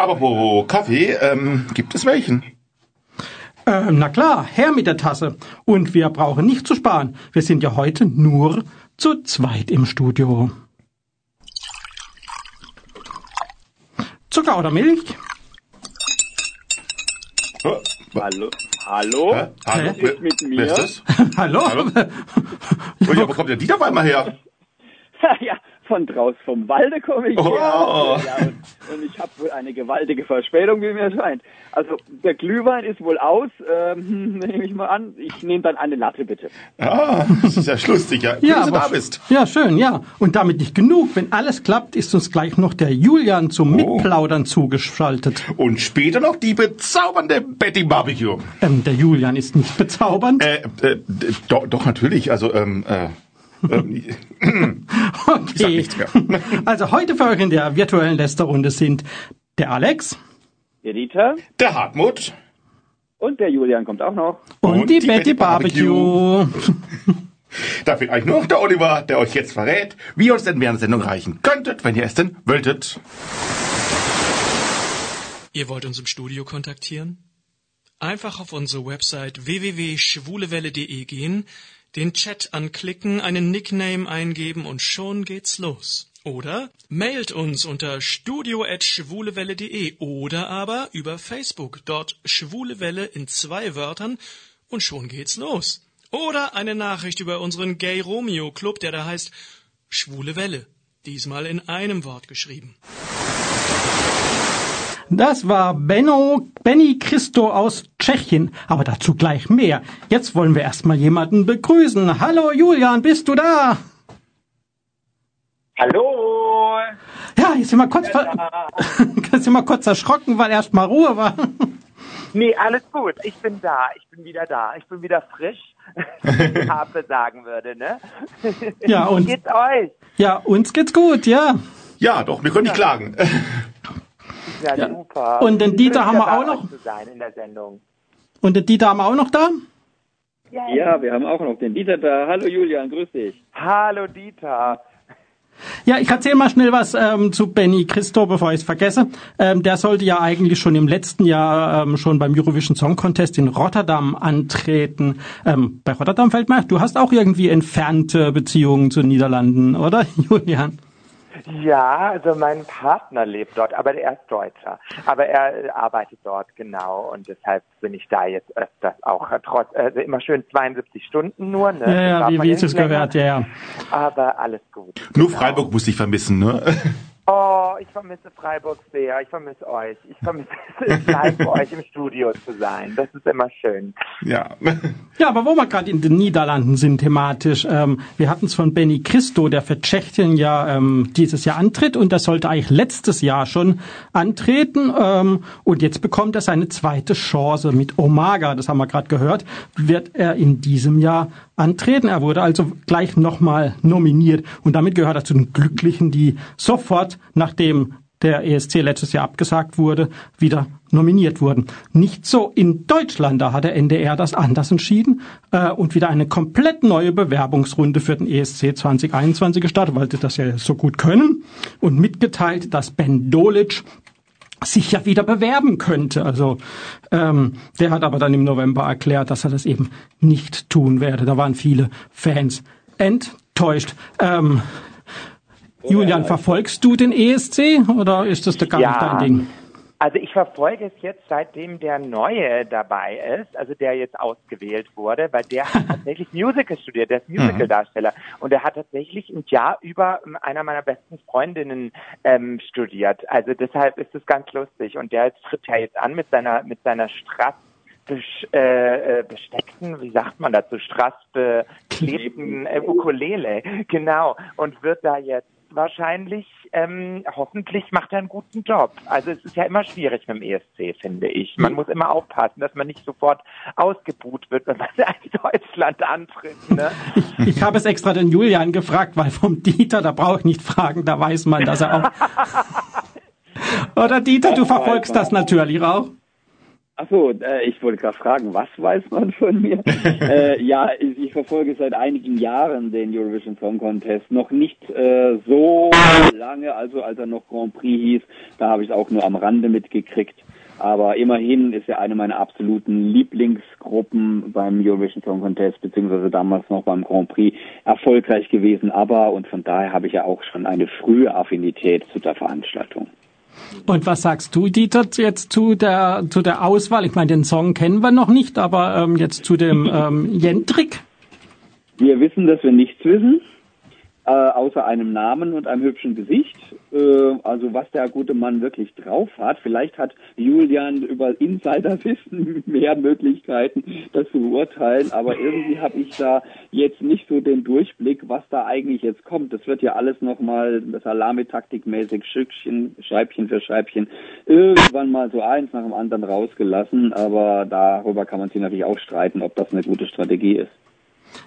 Aber wo Kaffee, ähm, gibt es welchen? Äh, na klar, her mit der Tasse. Und wir brauchen nicht zu sparen. Wir sind ja heute nur zu zweit im Studio. Zucker oder Milch? Oh, Hallo? Hallo? Hä? Hallo? Hä? Wer, Mit mir? wer ist das? Hallo? Hallo? Oh, ja, wo kommt der Dieter auf einmal her? ja, von draußen vom Walde komme ich Oh. her. Ja, und, und ich habe wohl eine gewaltige Verspätung, wie mir scheint. Also der Glühwein ist wohl aus, ähm, nehme ich mal an. Ich nehme dann eine Latte, bitte. Ah, das ist ja lustig, ja. Cool, dass du da bist. Ja, schön, ja. Und damit nicht genug. Wenn alles klappt, ist uns gleich noch der Julian zum Oh. Mitplaudern zugeschaltet. Und später noch die bezaubernde Betty Barbecue. Ähm, der Julian ist nicht bezaubernd. Äh, äh, doch, doch, natürlich. Also, ähm, äh, ähm, Okay. sag nichts mehr. Also heute für euch in der virtuellen Lästerrunde sind der Alex Der Dieter der Hartmut. und der Julian kommt auch noch. und, die, Betty Barbecue. Da fehlt eigentlich nur noch der Oliver, der euch jetzt verrät, wie ihr uns denn während der Sendung reichen könntet, wenn ihr es denn wolltet. Ihr wollt uns im Studio kontaktieren? Einfach auf unsere Website www.schwulewelle.de gehen, den Chat anklicken, einen Nickname eingeben und schon geht's los. Oder mailt uns unter studio@schwulewelle.de oder aber über Facebook, dort Schwule Welle in zwei Wörtern und schon geht's los. Oder eine Nachricht über unseren Gay Romeo Club, der da heißt Schwule Welle, diesmal in einem Wort geschrieben. Das war Benno, Benny Christo aus Tschechien. Aber dazu gleich mehr. Jetzt wollen wir erstmal jemanden begrüßen. Hallo Julian, bist du da? Hallo! Ja, jetzt sind wir kurz, ver jetzt sind wir kurz erschrocken, weil erst mal Ruhe war. Nee, alles gut. Ich bin da. Ich bin wieder da. Ich bin wieder frisch, wie Harpe sagen würde, ne? Ja, Wie und, geht's euch? ja, uns geht's gut, ja. Ja, doch, wir können nicht klagen. Ja, Ja. super. Und den Dieter haben wir auch noch. euch Zu sein in der Sendung. Und den Dieter haben wir auch noch da? Ja, wir haben auch noch den Dieter da. Hallo Julian, grüß dich. Hallo Dieter. Ja, ich erzähle mal schnell was ähm, zu Benny Christo, bevor ich es vergesse. Ähm, der sollte ja eigentlich schon im letzten Jahr ähm, schon beim Eurovision Song Contest in Rotterdam antreten. Ähm, bei Rotterdam fällt mir, du hast auch irgendwie entfernte Beziehungen zu den Niederlanden, oder, Julian? Ja, also mein Partner lebt dort, aber er ist Deutscher. Aber er äh, arbeitet dort, genau. Und deshalb bin ich da jetzt öfters auch äh, trotz, also immer schön 72 Stunden nur, ne? Ja, ja, wie, wie es gehört, ja, ja. Aber alles gut. Nur genau. Freiburg muss ich vermissen, ne? Oh, ich vermisse Freiburg sehr. Ich vermisse euch. Ich vermisse es, live bei euch im Studio zu sein. Das ist immer schön. Ja. Ja, aber wo wir gerade in den Niederlanden sind thematisch, ähm, wir hatten es von Benny Christo, der für Tschechien ja ähm, dieses Jahr antritt und der sollte eigentlich letztes Jahr schon antreten ähm, und jetzt bekommt er seine zweite Chance mit Omaga, das haben wir gerade gehört, wird er in diesem Jahr antreten. Er wurde also gleich nochmal nominiert und damit gehört er zu den Glücklichen, die sofort, nachdem der ESC letztes Jahr abgesagt wurde, wieder nominiert wurden. Nicht so in Deutschland, da hat der NDR das anders entschieden äh, und wieder eine komplett neue Bewerbungsrunde für den ESC 2021 gestartet, weil sie das ja so gut können und mitgeteilt, dass Ben Dolic sich ja wieder bewerben könnte. Also ähm, der hat aber dann im November erklärt, dass er das eben nicht tun werde. Da waren viele Fans enttäuscht. Ähm, Julian, verfolgst du den ESC oder ist das da gar Ja. nicht dein Ding? Also ich verfolge es jetzt, seitdem der Neue dabei ist, also der jetzt ausgewählt wurde, weil der hat tatsächlich Musical studiert, der ist Musical-Darsteller. Und der hat tatsächlich ein Jahr über ähm, einer meiner besten Freundinnen ähm, studiert. Also deshalb ist es ganz lustig. Und der tritt ja jetzt an mit seiner mit seiner besch- äh, äh, besteckten, wie sagt man dazu, straff beklebten äh, Ukulele, genau, und wird da jetzt wahrscheinlich, ähm, hoffentlich macht er einen guten Job. Also es ist ja immer schwierig mit dem ESC, finde ich. Man muss immer aufpassen, dass man nicht sofort ausgebuht wird, wenn man in Deutschland antritt. Ne? Ich habe es extra den Julian gefragt, weil vom Dieter, da brauche ich nicht fragen, da weiß man, dass er auch. Oder Dieter, du verfolgst das natürlich auch. Ach so, äh, ich wollte gerade fragen, was weiß man von mir? äh, ja, ich, ich, verfolge seit einigen Jahren den Eurovision Song Contest. Noch nicht äh, so lange, also als er noch Grand Prix hieß, da habe ich es auch nur am Rande mitgekriegt. Aber immerhin ist er eine meiner absoluten Lieblingsgruppen beim Eurovision Song Contest, beziehungsweise damals noch beim Grand Prix erfolgreich gewesen. Aber, und von daher habe ich ja auch schon eine frühe Affinität zu der Veranstaltung. Und was sagst du, Dieter, jetzt zu der, zu der Auswahl? Ich meine, den Song kennen wir noch nicht, aber ähm, jetzt zu dem ähm, Jendrik? Wir wissen, dass wir nichts wissen äh, außer einem Namen und einem hübschen Gesicht. Äh, also was der gute Mann wirklich drauf hat. Vielleicht hat Julian über Insiderwissen mehr Möglichkeiten, das zu beurteilen, aber irgendwie habe ich da jetzt nicht so den Durchblick, was da eigentlich jetzt kommt. Das wird ja alles nochmal Salamitaktikmäßig Stückchen, Scheibchen für Scheibchen irgendwann mal so eins nach dem anderen rausgelassen, aber darüber kann man sich natürlich auch streiten, ob das eine gute Strategie ist.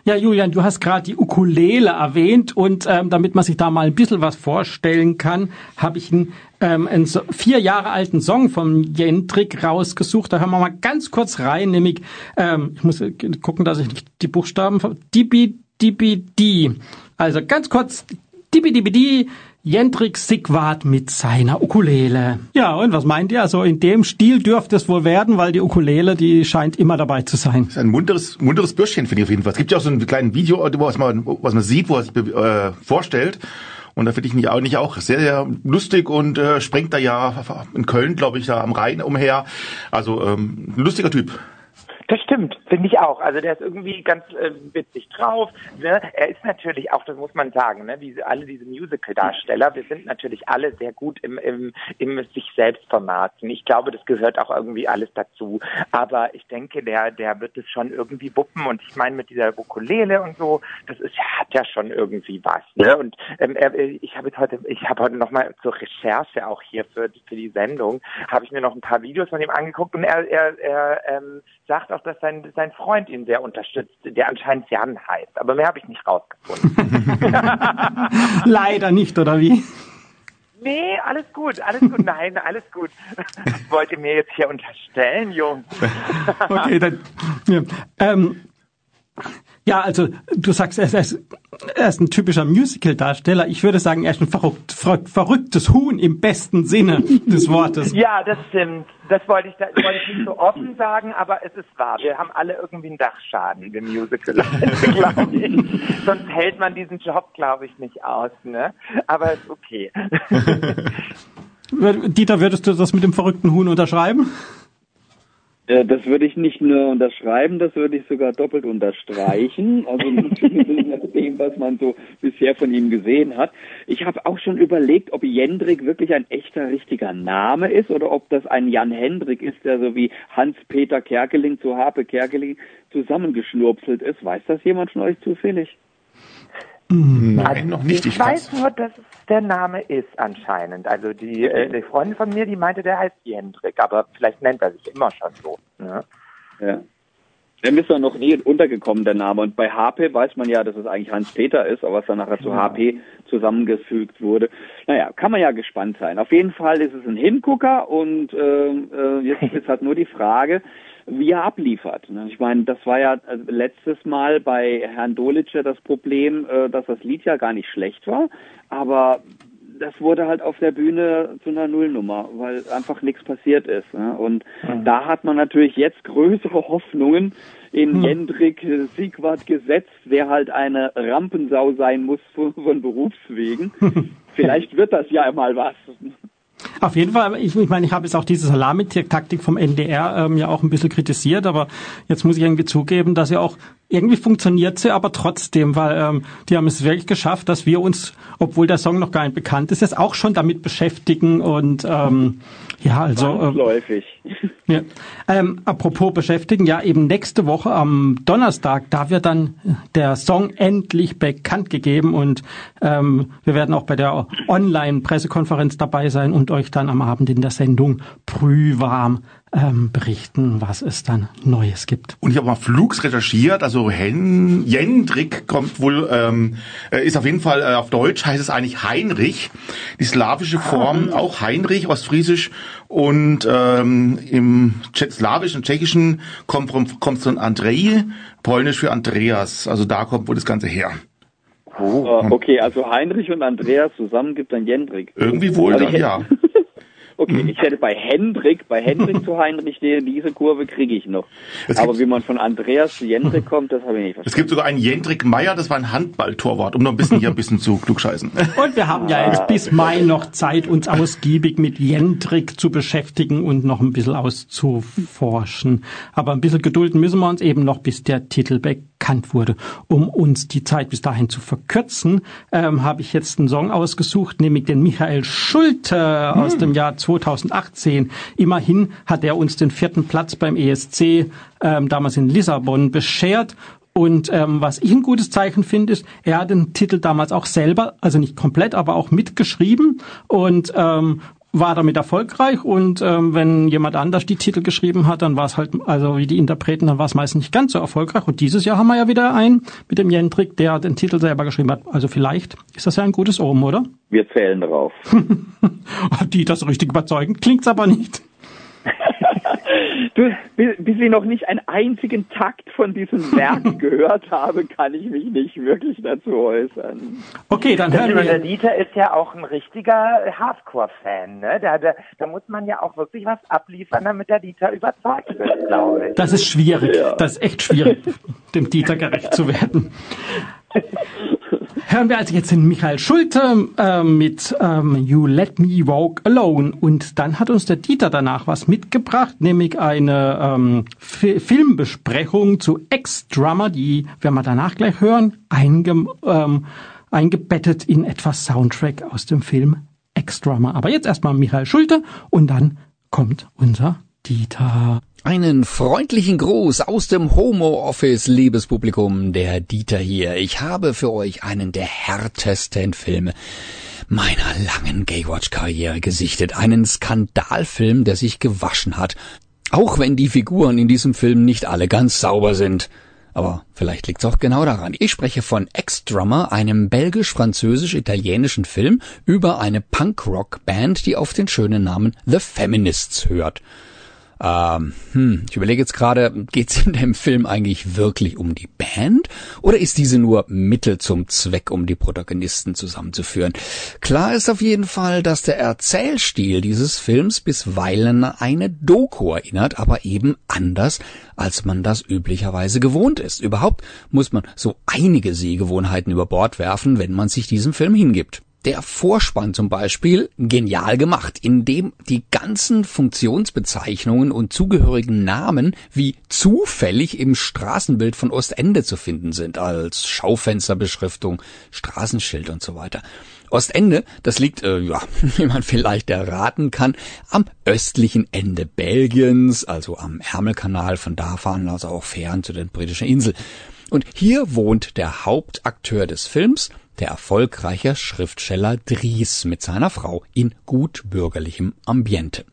Ja, Julian, du hast gerade die Ukulele erwähnt und ähm, damit man sich da mal ein bisschen was vorstellen kann, habe ich einen, ähm, einen vier Jahre alten Song von Jendrik rausgesucht. Da hören wir mal ganz kurz rein, nämlich, ähm, ich muss gucken, dass ich nicht die Buchstaben, Dibi, Dibi, Di. Also ganz kurz, Dibi, Dibi, Di, Jendrik Sigwart mit seiner Ukulele. Ja, und was meint ihr? Also in dem Stil dürfte es wohl werden, weil die Ukulele, die scheint immer dabei zu sein. Das ist ein munteres, munteres Bürschchen, finde ich auf jeden Fall. Es gibt ja auch so ein kleines Video, was man, was man sieht, wo er sich äh, vorstellt. Und da finde ich mich auch nicht auch sehr, sehr lustig und äh, springt da ja in Köln, glaube ich, da am Rhein umher. Also ähm, ein lustiger Typ. Das stimmt, finde ich auch. Also der ist irgendwie ganz äh, witzig drauf. Ne? Er ist natürlich auch, das muss man sagen, ne? diese, alle diese Musical-Darsteller, wir sind natürlich alle sehr gut im, im, im sich selbst vermarkten. Ich glaube, das gehört auch irgendwie alles dazu. Aber ich denke, der, der wird es schon irgendwie wuppen. Und ich meine, mit dieser Ukulele und so, das ist, hat ja schon irgendwie was. Ne? Und ähm, er, ich habe jetzt heute, ich habe heute nochmal zur Recherche auch hier für, für die Sendung, habe ich mir noch ein paar Videos von ihm angeguckt und er, er, er ähm, sagt auch, dass sein, sein Freund ihn sehr unterstützt, der anscheinend Jan heißt. Aber mehr habe ich nicht rausgefunden. Leider nicht, oder wie? Nee, alles gut, alles gut. Nein, alles gut. Wollt ihr mir jetzt hier unterstellen, Jungs? okay, dann. Ja, ähm, ja, also du sagst, er ist, er ist ein typischer Musical-Darsteller. Ich würde sagen, er ist ein verrückt, verrücktes Huhn im besten Sinne des Wortes. Ja, das stimmt. Das wollte ich, das wollte ich nicht so offen sagen, aber es ist wahr. Wir haben alle irgendwie einen Dachschaden im Musical, glaube ich. Sonst hält man diesen Job, glaube ich, nicht aus. Ne? Aber ist okay. Dieter, würdest du das mit dem verrückten Huhn unterschreiben? Äh, das würde ich nicht nur unterschreiben, das würde ich sogar doppelt unterstreichen. Also nach dem, was man so bisher von ihm gesehen hat. Ich habe auch schon überlegt, ob Jendrik wirklich ein echter, richtiger Name ist oder ob das ein Jan Hendrik ist, der so wie Hans-Peter Kerkeling zu Harpe Kerkeling zusammengeschnurpselt ist. Weiß das jemand von euch zufällig? Nein, also, noch nicht. Ich, ich weiß nur, dass es der Name ist anscheinend. Also die, äh, die Freundin von mir, die meinte, der heißt Jendrik, aber vielleicht nennt er sich immer schon so. Ne? Ja. Dem ist doch noch nie untergekommen, der Name. Und bei HP weiß man ja, dass es eigentlich Hans-Peter ist, aber was dann nachher zu HP zusammengefügt wurde. Naja, kann man ja gespannt sein. Auf jeden Fall ist es ein Hingucker und äh, äh jetzt ist halt nur die Frage, wie er abliefert. Ne? Ich meine, das war ja äh, letztes Mal bei Herrn Dolitscher das Problem, äh, dass das Lied ja gar nicht schlecht war, aber das wurde halt auf der Bühne zu einer Nullnummer, weil einfach nichts passiert ist. Ne? Und mhm. da hat man natürlich jetzt größere Hoffnungen in mhm. Jendrik Siegwart gesetzt, wer halt eine Rampensau sein muss von, von Berufswegen. Vielleicht wird das ja mal was. Auf jeden Fall, ich, ich meine, ich habe jetzt auch diese Salamitaktik vom NDR ähm, ja auch ein bisschen kritisiert, aber jetzt muss ich irgendwie zugeben, dass ja auch irgendwie funktioniert sie, aber trotzdem, weil ähm, die haben es wirklich geschafft, dass wir uns, obwohl der Song noch gar nicht bekannt ist, jetzt auch schon damit beschäftigen und ähm, ja, also Zwangsläufig. Äh, ja. Ähm, apropos beschäftigen, ja, eben nächste Woche am Donnerstag, da wird dann der Song endlich bekannt gegeben und ähm, wir werden auch bei der Online-Pressekonferenz dabei sein und euch dann am Abend in der Sendung prühwarm ähm, berichten, was es dann Neues gibt. Und ich habe mal Flugs recherchiert, also Hen Jendrik kommt wohl, ähm, äh, ist auf jeden Fall äh, auf Deutsch heißt es eigentlich Heinrich, die slawische Form ah. auch Heinrich, Ostfriesisch Und ähm, im slawischen, tschechischen kommt, kommt so ein Andrei, polnisch für Andreas. Also da kommt wohl das Ganze her. Oh. Okay, also Heinrich und Andreas zusammen gibt dann Jendrik. Irgendwie wohl Also dann, ja. Okay, ich hätte bei Hendrik, bei Hendrik zu Heinrich, die, diese Kurve kriege ich noch. Es Aber wie man von Andreas zu Jendrik kommt, das habe ich nicht Es verstanden. gibt sogar einen Jendrik Meyer, das war ein Handballtorwart, um noch ein bisschen hier ein bisschen zu klugscheißen. Und wir haben ja jetzt bis Mai noch Zeit, uns ausgiebig mit Jendrik zu beschäftigen und noch ein bisschen auszuforschen. Aber ein bisschen gedulden müssen wir uns eben noch, bis der Titel bekannt wurde. Um uns die Zeit bis dahin zu verkürzen, ähm, habe ich jetzt einen Song ausgesucht, nämlich den Michael Schulte aus dem Jahr 2018. Immerhin hat er uns den vierten Platz beim ESC ähm, damals in Lissabon beschert. Und ähm, was ich ein gutes Zeichen finde, ist, er hat den Titel damals auch selber, also nicht komplett, aber auch mitgeschrieben und ähm, war damit erfolgreich. Und ähm, wenn jemand anders die Titel geschrieben hat, dann war es halt, also wie die Interpreten, dann war es meistens nicht ganz so erfolgreich. Und dieses Jahr haben wir ja wieder einen mit dem Jendrik, der den Titel selber geschrieben hat. Also vielleicht ist das ja ein gutes Omen, oder? Wir zählen darauf. Die das richtig überzeugend klingt's aber nicht. Du, bis, ich noch nicht einen einzigen Takt von diesem Werk gehört habe, kann ich mich nicht wirklich dazu äußern. Okay, dann hören Der wir. Dieter ist ja auch ein richtiger Hardcore-Fan, ne? Da, da, da muss man ja auch wirklich was abliefern, damit der Dieter überzeugt wird, glaube ich. Das ist schwierig. Das ist echt schwierig, dem Dieter gerecht zu werden. Hören wir also jetzt den Michael Schulte äh, mit ähm, You Let Me Walk Alone. Und dann hat uns der Dieter danach was mitgebracht, nämlich eine ähm, Fi- Filmbesprechung zu Ex-Drummer, die werden wir danach gleich hören, einge ähm, eingebettet in etwas Soundtrack aus dem Film Ex-Drummer. Aber jetzt erstmal Michael Schulte und dann kommt unser Dieter. Einen freundlichen Gruß aus dem Homo-Office, liebes Publikum, der Dieter hier. Ich habe für euch einen der härtesten Filme meiner langen Gaywatch-Karriere gesichtet. Einen Skandalfilm, der sich gewaschen hat. Auch wenn die Figuren in diesem Film nicht alle ganz sauber sind. Aber vielleicht liegt's auch genau daran. Ich spreche von Ex-Drummer, einem belgisch-französisch-italienischen Film über eine Punk-Rock-Band, die auf den schönen Namen The Feminists hört. Ähm, hm, ich überlege jetzt gerade, geht's in dem Film eigentlich wirklich um die Band oder ist diese nur Mittel zum Zweck, um die Protagonisten zusammenzuführen? Klar ist auf jeden Fall, dass der Erzählstil dieses Films bisweilen eine Doku erinnert, aber eben anders, als man das üblicherweise gewohnt ist. Überhaupt muss man so einige Sehgewohnheiten über Bord werfen, wenn man sich diesem Film hingibt. Der Vorspann zum Beispiel genial gemacht, indem die ganzen Funktionsbezeichnungen und zugehörigen Namen wie zufällig im Straßenbild von Ostende zu finden sind, als Schaufensterbeschriftung, Straßenschild und so weiter. Ostende, das liegt, äh, ja, wie man vielleicht erraten kann, am östlichen Ende Belgiens, also am Ärmelkanal. Von da fahren also auch Fähren zu den britischen Inseln. Und hier wohnt der Hauptakteur des Films, der erfolgreiche Schriftsteller Dries mit seiner Frau in gutbürgerlichem Ambiente.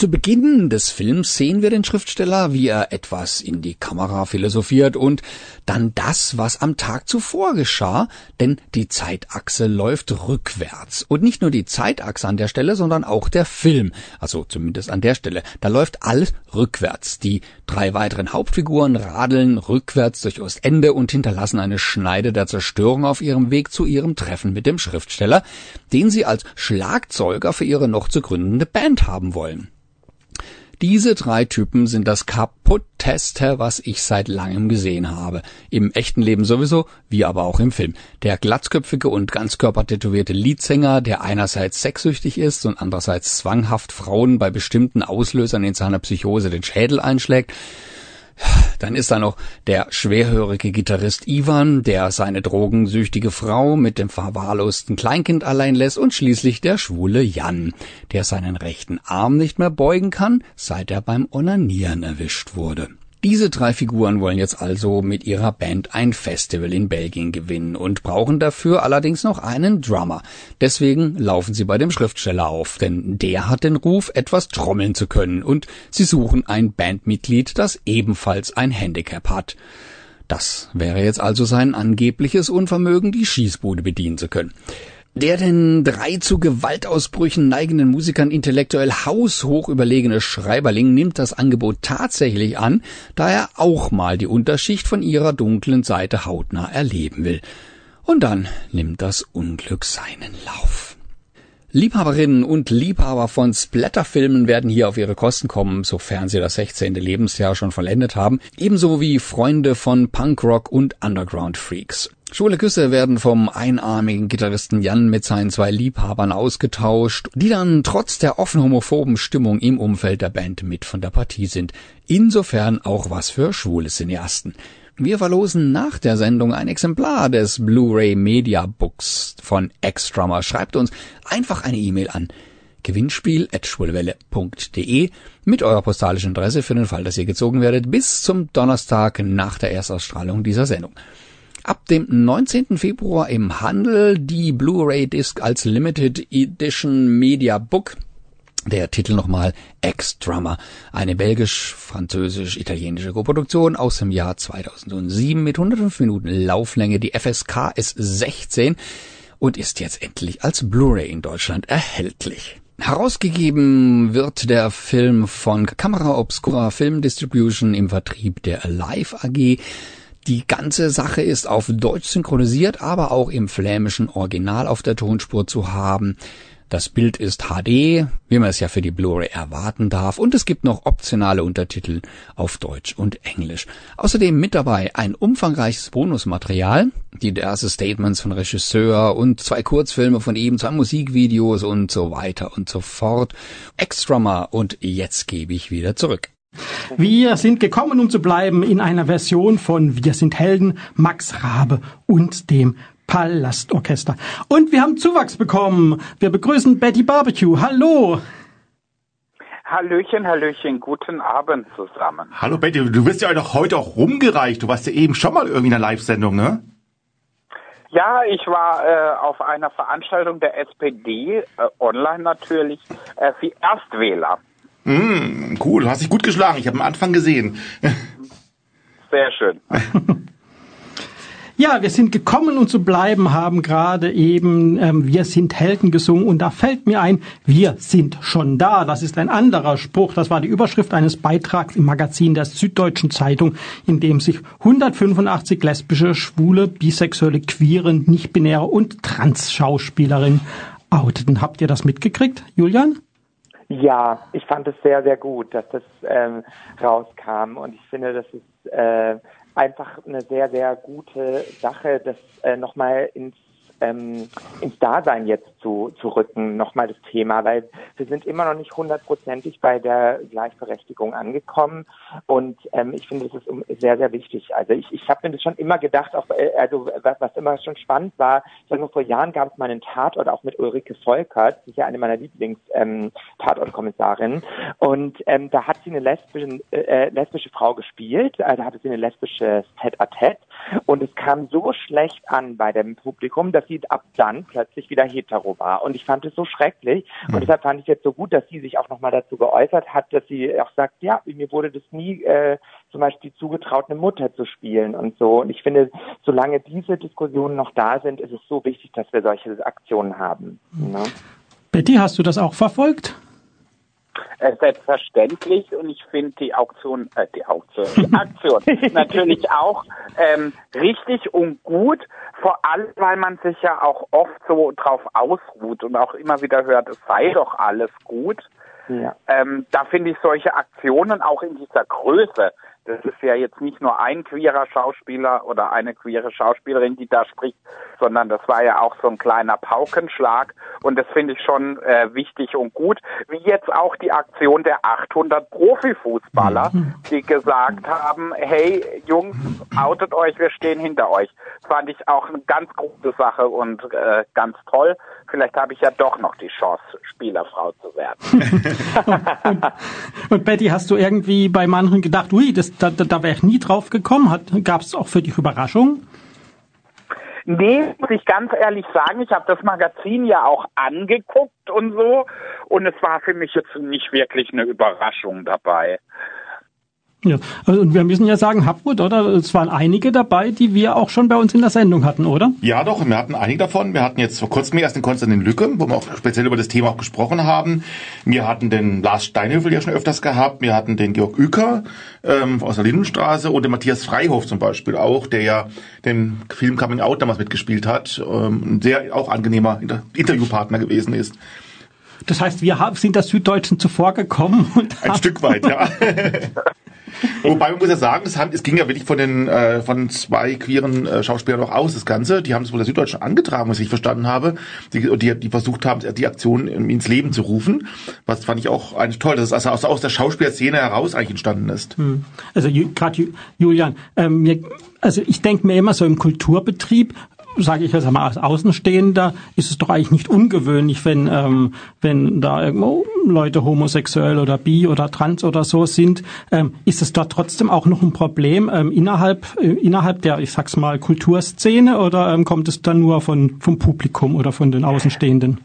Zu Beginn des Films sehen wir den Schriftsteller, wie er etwas in die Kamera philosophiert und dann das, was am Tag zuvor geschah, denn die Zeitachse läuft rückwärts. Und nicht nur die Zeitachse an der Stelle, sondern auch der Film, also zumindest an der Stelle. Da läuft alles rückwärts. Die drei weiteren Hauptfiguren radeln rückwärts durch Ostende und hinterlassen eine Schneide der Zerstörung auf ihrem Weg zu ihrem Treffen mit dem Schriftsteller, den sie als Schlagzeuger für ihre noch zu gründende Band haben wollen. Diese drei Typen sind das kaputteste, was ich seit langem gesehen habe. Im echten Leben sowieso, wie aber auch im Film. Der glatzköpfige und ganzkörpertätowierte Leadsänger, der einerseits sexsüchtig ist und andererseits zwanghaft Frauen bei bestimmten Auslösern in seiner Psychose den Schädel einschlägt. Dann ist da noch der schwerhörige Gitarrist Ivan, der seine drogensüchtige Frau mit dem verwahrlosten Kleinkind allein lässt und schließlich der schwule Jan, der seinen rechten Arm nicht mehr beugen kann, seit er beim Onanieren erwischt wurde. Diese drei Figuren wollen jetzt also mit ihrer Band ein Festival in Belgien gewinnen und brauchen dafür allerdings noch einen Drummer. Deswegen laufen sie bei dem Schriftsteller auf, denn der hat den Ruf, etwas trommeln zu können und sie suchen ein Bandmitglied, das ebenfalls ein Handicap hat. Das wäre jetzt also sein angebliches Unvermögen, die Schießbude bedienen zu können. Der den drei zu Gewaltausbrüchen neigenden Musikern intellektuell haushoch überlegene Schreiberling nimmt das Angebot tatsächlich an, da er auch mal die Unterschicht von ihrer dunklen Seite hautnah erleben will. Und dann nimmt das Unglück seinen Lauf. Liebhaberinnen und Liebhaber von Splatterfilmen werden hier auf ihre Kosten kommen, sofern sie das 16. Lebensjahr schon vollendet haben, ebenso wie Freunde von Punkrock und Underground Freaks. Schwule Küsse werden vom einarmigen Gitarristen Jan mit seinen zwei Liebhabern ausgetauscht, die dann trotz der offen homophoben Stimmung im Umfeld der Band mit von der Partie sind. Insofern auch was für schwule Cineasten. Wir verlosen nach der Sendung ein Exemplar des Blu-ray Media Books von Extrummer. Schreibt uns einfach eine E-Mail an gewinnspiel.schwulewelle.de mit eurer postalischen Adresse für den Fall, dass ihr gezogen werdet bis zum Donnerstag nach der Erstausstrahlung dieser Sendung ab dem 19. Februar im Handel die Blu-ray-Disc als Limited Edition Media Book. Der Titel nochmal Ex-Drummer, eine belgisch-französisch-italienische Koproduktion aus dem Jahr 2007 mit 105 Minuten Lauflänge. Die FSK ist 16 und ist jetzt endlich als Blu-ray in Deutschland erhältlich. Herausgegeben wird der Film von Camera Obscura Film Distribution im Vertrieb der Alive AG. Die ganze Sache ist auf Deutsch synchronisiert, aber auch im flämischen Original auf der Tonspur zu haben. Das Bild ist HD, wie man es ja für die Blu-ray erwarten darf, und es gibt noch optionale Untertitel auf Deutsch und Englisch. Außerdem mit dabei ein umfangreiches Bonusmaterial, diverse Statements von Regisseur und zwei Kurzfilme von ihm, zwei Musikvideos und so weiter und so fort. Extrummer und jetzt gebe ich wieder zurück. Wir sind gekommen, um zu bleiben in einer Version von Wir sind Helden, Max Rabe und dem Palastorchester. Und wir haben Zuwachs bekommen. Wir begrüßen Betty Barbecue. Hallo. Hallöchen, Hallöchen, guten Abend zusammen. Hallo Betty, du wirst ja doch heute auch rumgereicht. Du warst ja eben schon mal irgendwie in einer Live-Sendung, ne? Ja, ich war äh, auf einer Veranstaltung der SPD, äh, online natürlich, äh, für Erstwähler. Mm, cool, du hast dich gut geschlagen. Ich habe am Anfang gesehen. Sehr schön. Ja, wir sind gekommen und zu bleiben, haben gerade eben ähm, Wir sind Helden gesungen und da fällt mir ein, wir sind schon da. Das ist ein anderer Spruch. Das war die Überschrift eines Beitrags im Magazin der Süddeutschen Zeitung, in dem sich 185 lesbische, schwule, bisexuelle, queere, nicht-binäre und trans-Schauspielerinnen outeten. Habt ihr das mitgekriegt, Julian? Ja, ich fand es sehr, sehr gut, dass das ähm, rauskam und ich finde, das ist äh, einfach eine sehr, sehr gute Sache, das äh, nochmal ins ähm, ins Dasein jetzt zu, zu rücken, nochmal das Thema, weil wir sind immer noch nicht hundertprozentig bei der Gleichberechtigung angekommen. Und ähm, ich finde, das ist sehr, sehr wichtig. Also ich, ich habe mir das schon immer gedacht, auch, äh, also was, immer schon spannend war, ich sage nur, vor Jahren gab es mal einen Tatort auch mit Ulrike Volkert, das ist ja eine meiner Lieblings-Tatortkommissarinnen ähm, und ähm, da hat sie eine lesbische, äh, lesbische Frau gespielt, also hatte sie eine lesbische Tête-à-Tête. Und es kam so schlecht an bei dem Publikum, dass sie ab dann plötzlich wieder hetero war. Und ich fand es so schrecklich. Mhm. Und deshalb fand ich jetzt so gut, dass sie sich auch nochmal dazu geäußert hat, dass sie auch sagt, ja, mir wurde das nie äh, zum Beispiel zugetraut, eine Mutter zu spielen und so. Und ich finde, solange diese Diskussionen noch da sind, ist es so wichtig, dass wir solche Aktionen haben. Mhm. Ne? Betty, hast du das auch verfolgt? Äh, selbstverständlich und ich finde die Auktion, äh, die Auktion, die Aktion natürlich auch ähm, richtig und gut, vor allem weil man sich ja auch oft so drauf ausruht und auch immer wieder hört, es sei doch alles gut. Ja. Ähm, da finde ich solche Aktionen auch in dieser Größe, das ist ja jetzt nicht nur ein queerer Schauspieler oder eine queere Schauspielerin, die da spricht, sondern das war ja auch so ein kleiner Paukenschlag und das finde ich schon äh, wichtig und gut, wie jetzt auch die Aktion der 800 Profifußballer, mhm. die gesagt haben, hey Jungs, outet euch, wir stehen hinter euch. Fand ich auch eine ganz gute Sache und äh, ganz toll. Vielleicht habe ich ja doch noch die Chance, Spielerfrau zu werden. und, und Betty, hast du irgendwie bei manchen gedacht, ui, das da, da, da wäre ich nie drauf gekommen. Gab es auch für dich Überraschungen? Nee, muss ich ganz ehrlich sagen, ich habe das Magazin ja auch angeguckt und so und es war für mich jetzt nicht wirklich eine Überraschung dabei. Ja, also, und wir müssen ja sagen, Hapwood, oder? Es waren einige dabei, die wir auch schon bei uns in der Sendung hatten, oder? Ja, doch, wir hatten einige davon. Wir hatten jetzt vor kurzem erst den Konstantin Lücke, wo wir auch speziell über das Thema auch gesprochen haben. Wir hatten den Lars Steinhöfel ja schon öfters gehabt. Wir hatten den Georg Uecker ähm, aus der Lindenstraße und den Matthias Freihof zum Beispiel auch, der ja den Film Coming Out damals mitgespielt hat. Ähm, ein sehr auch angenehmer Inter Interviewpartner gewesen ist. Das heißt, wir haben, sind der Süddeutschen zuvorgekommen. Ein Stück weit, ja. Wobei man muss ja sagen, es, haben, es ging ja wirklich von den äh, von zwei queeren äh, Schauspielern auch aus, das Ganze. Die haben es wohl der Süddeutschen angetragen, was ich verstanden habe. Die, die, die versucht haben, die Aktion ins Leben zu rufen. Was fand ich auch eigentlich toll, dass es also aus, aus der Schauspielerszene heraus eigentlich entstanden ist. Hm. Also gerade Julian, ähm, also ich denke mir immer so im Kulturbetrieb, sage ich jetzt einmal als Außenstehender, ist es doch eigentlich nicht ungewöhnlich, wenn, ähm, wenn da irgendwo Leute homosexuell oder bi oder trans oder so sind. Ähm, ist es dort trotzdem auch noch ein Problem ähm, innerhalb, äh, innerhalb der, ich sag's mal, Kulturszene oder ähm, kommt es dann nur von, vom Publikum oder von den Außenstehenden?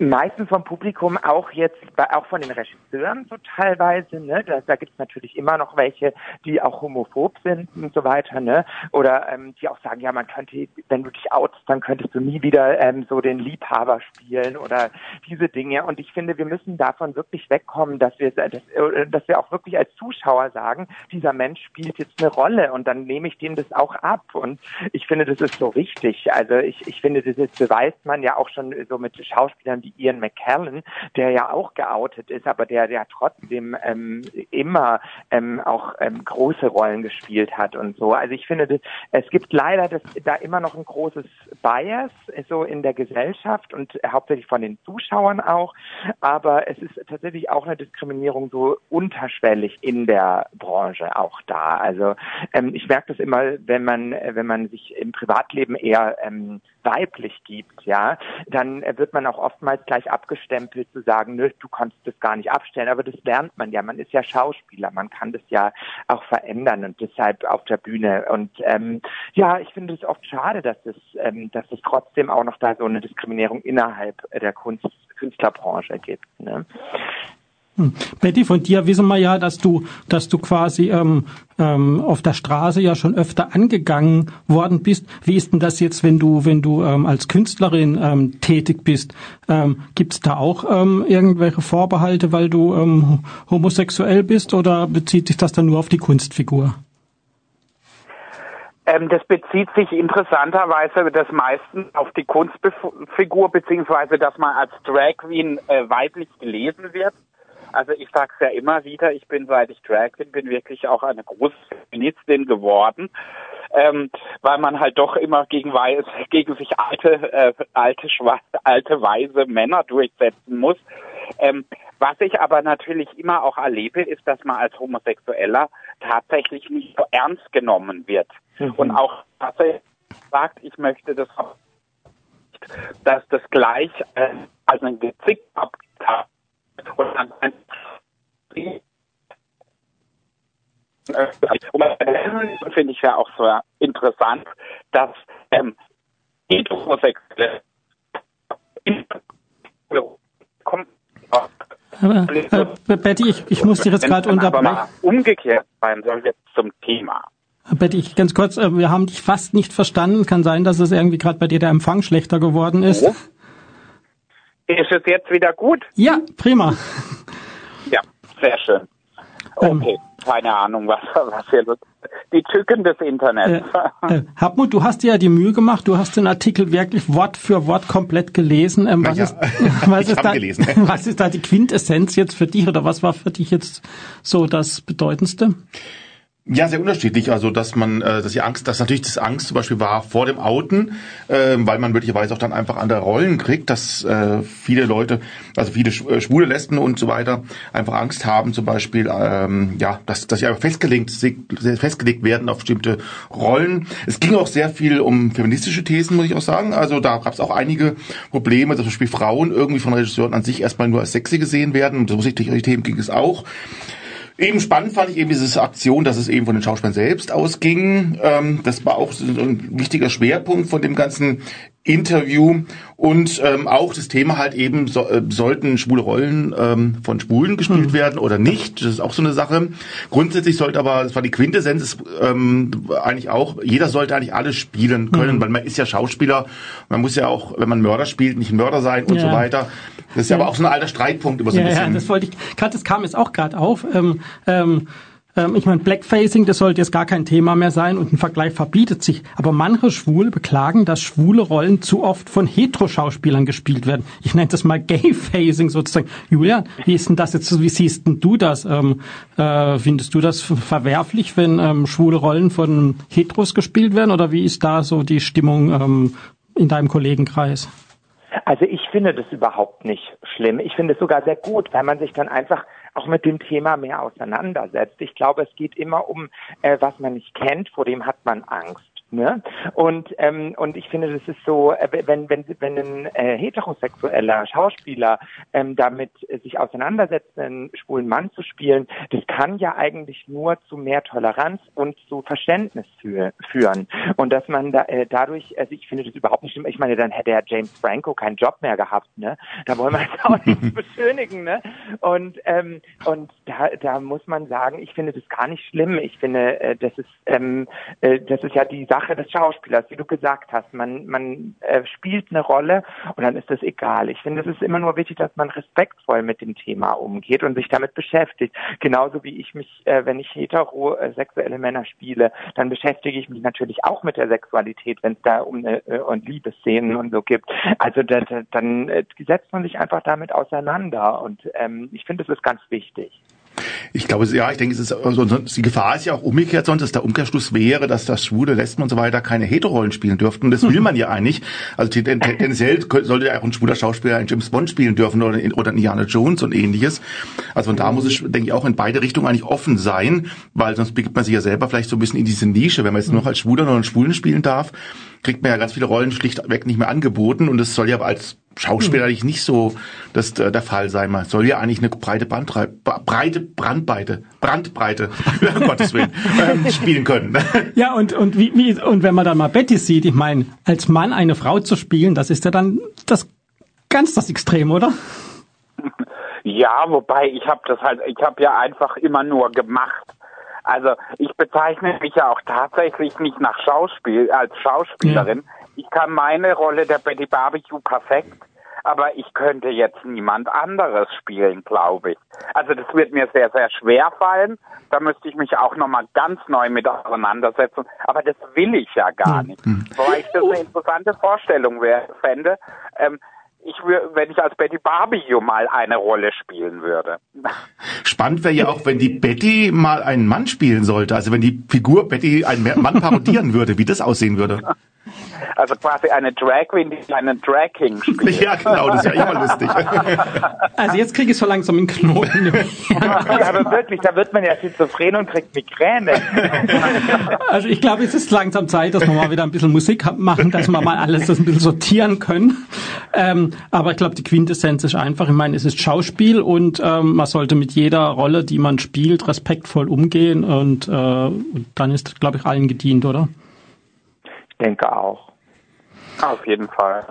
Meistens vom Publikum auch jetzt, auch von den Regisseuren so teilweise, ne? Da, da gibt es natürlich immer noch welche, die auch homophob sind und so weiter, ne? Oder ähm, die auch sagen, ja, man könnte, wenn du dich outst, dann könntest du nie wieder ähm, so den Liebhaber spielen oder diese Dinge. Und ich finde, wir müssen davon wirklich wegkommen, dass wir, dass, äh, dass wir auch wirklich als Zuschauer sagen, dieser Mensch spielt jetzt eine Rolle und dann nehme ich dem das auch ab. Und ich finde, das ist so richtig. Also ich, ich finde, das ist, beweist man ja auch schon so mit Schauspielern, wie Ian McKellen, der ja auch geoutet ist, aber der, der trotzdem ähm, immer ähm, auch ähm, große Rollen gespielt hat und so. Also ich finde, es gibt leider das, da immer noch ein großes Bias so in der Gesellschaft und hauptsächlich von den Zuschauern auch. Aber es ist tatsächlich auch eine Diskriminierung so unterschwellig in der Branche auch da. Also ähm, ich merke das immer, wenn man wenn man sich im Privatleben eher ähm, weiblich gibt, ja, dann wird man auch oftmals gleich abgestempelt zu sagen, nö, du kannst das gar nicht abstellen. Aber das lernt man ja. Man ist ja Schauspieler. Man kann das ja auch verändern und deshalb auf der Bühne. Und ähm, ja, ich finde es oft schade, dass es, ähm, dass es trotzdem auch noch da so eine Diskriminierung innerhalb der Kunst, Künstlerbranche gibt. Ne? Hm. Betty, von dir wissen wir ja, dass du, dass du quasi ähm, ähm, auf der Straße ja schon öfter angegangen worden bist. Wie ist denn das jetzt, wenn du, wenn du ähm, als Künstlerin ähm, tätig bist? Ähm, Gibt es da auch ähm, irgendwelche Vorbehalte, weil du ähm, homosexuell bist, oder bezieht sich das dann nur auf die Kunstfigur? Ähm, das bezieht sich interessanterweise das meistens auf die Kunstfigur, beziehungsweise dass man als Drag Queen äh, weiblich gelesen wird. Also ich sage es ja immer wieder, ich bin, seit ich Drag bin, bin wirklich auch eine große Feministin geworden, ähm, weil man halt doch immer gegen, gegen sich alte, äh, alte, alte, weise Männer durchsetzen muss. Ähm, was ich aber natürlich immer auch erlebe, ist, dass man als Homosexueller tatsächlich nicht so ernst genommen wird. Mhm. Und auch tatsächlich sagt, ich möchte das dass das gleich äh, als ein Gezick und finde ich ja auch so interessant, dass ähm, heterosexuelle aber, äh, Betty, ich, ich muss dich jetzt gerade unterbrechen. Umgekehrt sein soll jetzt zum Thema. Betty, ich, ganz kurz, äh, wir haben dich fast nicht verstanden. Kann sein, dass es irgendwie gerade bei dir der Empfang schlechter geworden ist. Oh. Ist es jetzt wieder gut? Ja, prima. Ja, sehr schön. Ähm, okay, ähm, keine Ahnung, was, was hier los Die Tücken des Internets. Äh, äh, Hartmut, du hast dir ja die Mühe gemacht, du hast den Artikel wirklich Wort für Wort komplett gelesen. Ähm, was, ja, ist, was, ist da, gelesen. was ist da die Quintessenz jetzt für dich oder was war für dich jetzt so das Bedeutendste? Ja, sehr unterschiedlich. Also, dass man, äh, dass die Angst, dass natürlich das Angst zum Beispiel war vor dem Outen, äh, weil man möglicherweise auch dann einfach andere Rollen kriegt, dass äh, viele Leute, also viele äh, schwule Lesben und so weiter, einfach Angst haben, zum Beispiel, ähm, ja, dass, dass sie einfach festgelegt, festgelegt werden auf bestimmte Rollen. Es ging auch sehr viel um feministische Thesen, muss ich auch sagen. Also da gab es auch einige Probleme, dass zum Beispiel Frauen irgendwie von Regisseuren an sich erstmal nur als sexy gesehen werden. Und so solche Themen ging es auch. Eben spannend fand ich eben diese Aktion, dass es eben von den Schauspielern selbst ausging. Ähm, das war auch so ein wichtiger Schwerpunkt von dem ganzen Interview und ähm, auch das Thema halt eben, so, äh, sollten schwule Rollen ähm, von Schwulen gespielt mhm. werden oder nicht, das ist auch so eine Sache. Grundsätzlich sollte aber, das war die Quintessenz, ist, ähm, eigentlich auch, jeder sollte eigentlich alles spielen können, mhm. weil man ist ja Schauspieler, man muss ja auch, wenn man Mörder spielt, nicht Mörder sein und ja. so weiter. Das ist ja, aber auch so ein alter Streitpunkt über so ein ja, bisschen. Ja, das wollte ich, gerade das kam jetzt auch gerade auf. Ähm, ähm, ähm, ich meine, Blackfacing, das sollte jetzt gar kein Thema mehr sein und ein Vergleich verbietet sich. Aber manche Schwule beklagen, dass schwule Rollen zu oft von Heteroschauspielern gespielt werden. Ich nenne das mal Gayfacing sozusagen. Julian, wie ist denn das jetzt, wie siehst denn du das? Ähm, äh, findest du das verwerflich, wenn ähm, schwule Rollen von Heteros gespielt werden? Oder wie ist da so die Stimmung ähm, in deinem Kollegenkreis? Also ich finde das überhaupt nicht schlimm. Ich finde es sogar sehr gut, weil man sich dann einfach auch mit dem Thema mehr auseinandersetzt. Ich glaube, es geht immer um, äh, was man nicht kennt, vor dem hat man Angst. Ne? Und ähm, und ich finde, das ist so, äh, wenn wenn wenn ein äh, heterosexueller Schauspieler ähm, damit äh, sich auseinandersetzt, einen schwulen Mann zu spielen, das kann ja eigentlich nur zu mehr Toleranz und zu Verständnis für, führen. Und dass man da äh, dadurch, also ich finde das überhaupt nicht schlimm. Ich meine, dann hätte ja James Franco keinen Job mehr gehabt, ne? Da wollen wir jetzt auch nicht beschönigen, ne? Und ähm, und da da muss man sagen, ich finde das gar nicht schlimm. Ich finde, äh, das ist ähm, äh, das ist ja die Sache Sache des Schauspielers, wie du gesagt hast. Man, man äh, spielt eine Rolle und dann ist das egal. Ich finde, es ist immer nur wichtig, dass man respektvoll mit dem Thema umgeht und sich damit beschäftigt. Genauso wie ich mich, äh, wenn ich heterosexuelle Männer spiele, dann beschäftige ich mich natürlich auch mit der Sexualität, wenn es da um äh, und Liebesszenen und so gibt. Also da, da, dann äh, setzt man sich einfach damit auseinander und ähm, ich finde, das ist ganz wichtig. Ich glaube, ja, ich denke, es ist, also, die Gefahr ist ja auch umgekehrt, sonst dass der Umkehrschluss wäre, dass das Schwule, Lesben und so weiter keine Heterollen spielen dürften. Das will man ja eigentlich. Also tendenziell sollte ja auch ein schwuler Schauspieler einen James Bond spielen dürfen oder, oder Indiana Jones und ähnliches. Also von da muss es, denke ich, auch in beide Richtungen eigentlich offen sein, weil sonst begibt man sich ja selber vielleicht so ein bisschen in diese Nische. Wenn man jetzt noch als Schwuler oder einen Schwulen spielen darf, kriegt man ja ganz viele Rollen schlichtweg nicht mehr angeboten und es soll ja aber als Schauspieler eigentlich nicht so das äh, der Fall sein. Man soll ja eigentlich eine breite Bandbreite, breite Brandbreite, Brandbreite, um Gottes Willen, ähm, spielen können. Ja, und, und wie, wie, und wenn man dann mal Betty sieht, ich meine, als Mann eine Frau zu spielen, das ist ja dann das ganz das Extrem, oder? Ja, wobei ich habe das halt, ich habe ja einfach immer nur gemacht. Also ich bezeichne mich ja auch tatsächlich nicht nach Schauspiel als Schauspielerin. Ja. Ich kann meine Rolle der Betty Barbecue perfekt aber ich könnte jetzt niemand anderes spielen, glaube ich. Also das wird mir sehr, sehr schwer fallen. Da müsste ich mich auch nochmal ganz neu mit auseinandersetzen. Aber das will ich ja gar nicht. Mhm. Wobei ich das eine interessante Vorstellung wäre, fände. Ähm, ich wenn ich als Betty Barbie mal eine Rolle spielen würde. Spannend wäre ja auch, wenn die Betty mal einen Mann spielen sollte. Also wenn die Figur Betty einen Mann parodieren würde, wie das aussehen würde. Also quasi eine Drag Queen, die einen Drag King spielt. Ja, genau, das ist ja immer lustig. Also jetzt kriege ich so langsam einen Knoten. ja, aber wirklich, da wird man ja schizophren und kriegt Migräne. Also ich glaube, es ist langsam Zeit, dass wir mal wieder ein bisschen Musik machen, dass wir mal alles das ein bisschen sortieren können. Ähm, aber ich glaube, die Quintessenz ist einfach, ich meine, es ist Schauspiel und ähm, man sollte mit jeder Rolle, die man spielt, respektvoll umgehen und, äh, und dann ist, glaube ich, allen gedient, oder? Denke auch. Auf jeden Fall.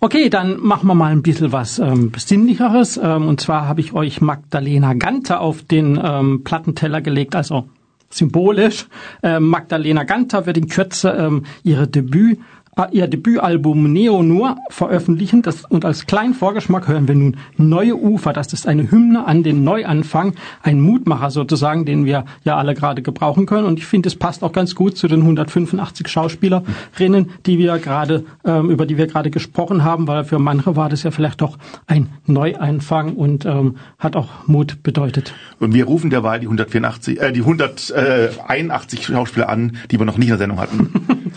Okay, dann machen wir mal ein bisschen was ähm, Besinnlicheres. Ähm, und zwar habe ich euch Magdalena Ganter auf den ähm, Plattenteller gelegt, also symbolisch. Ähm, Magdalena Ganter wird in Kürze ähm, ihre Debüt ihr Debütalbum Neo Nur veröffentlichen. Das, und als kleinen Vorgeschmack hören wir nun Neue Ufer. Das ist eine Hymne an den Neuanfang, ein Mutmacher sozusagen, den wir ja alle gerade gebrauchen können. Und ich finde, es passt auch ganz gut zu den 185 Schauspielerinnen, die wir gerade, ähm, über die wir gerade gesprochen haben, weil für manche war das ja vielleicht doch ein Neuanfang und ähm, hat auch Mut bedeutet. Und wir rufen derweil die 184, äh, die 181 Schauspieler an, die wir noch nicht in der Sendung hatten.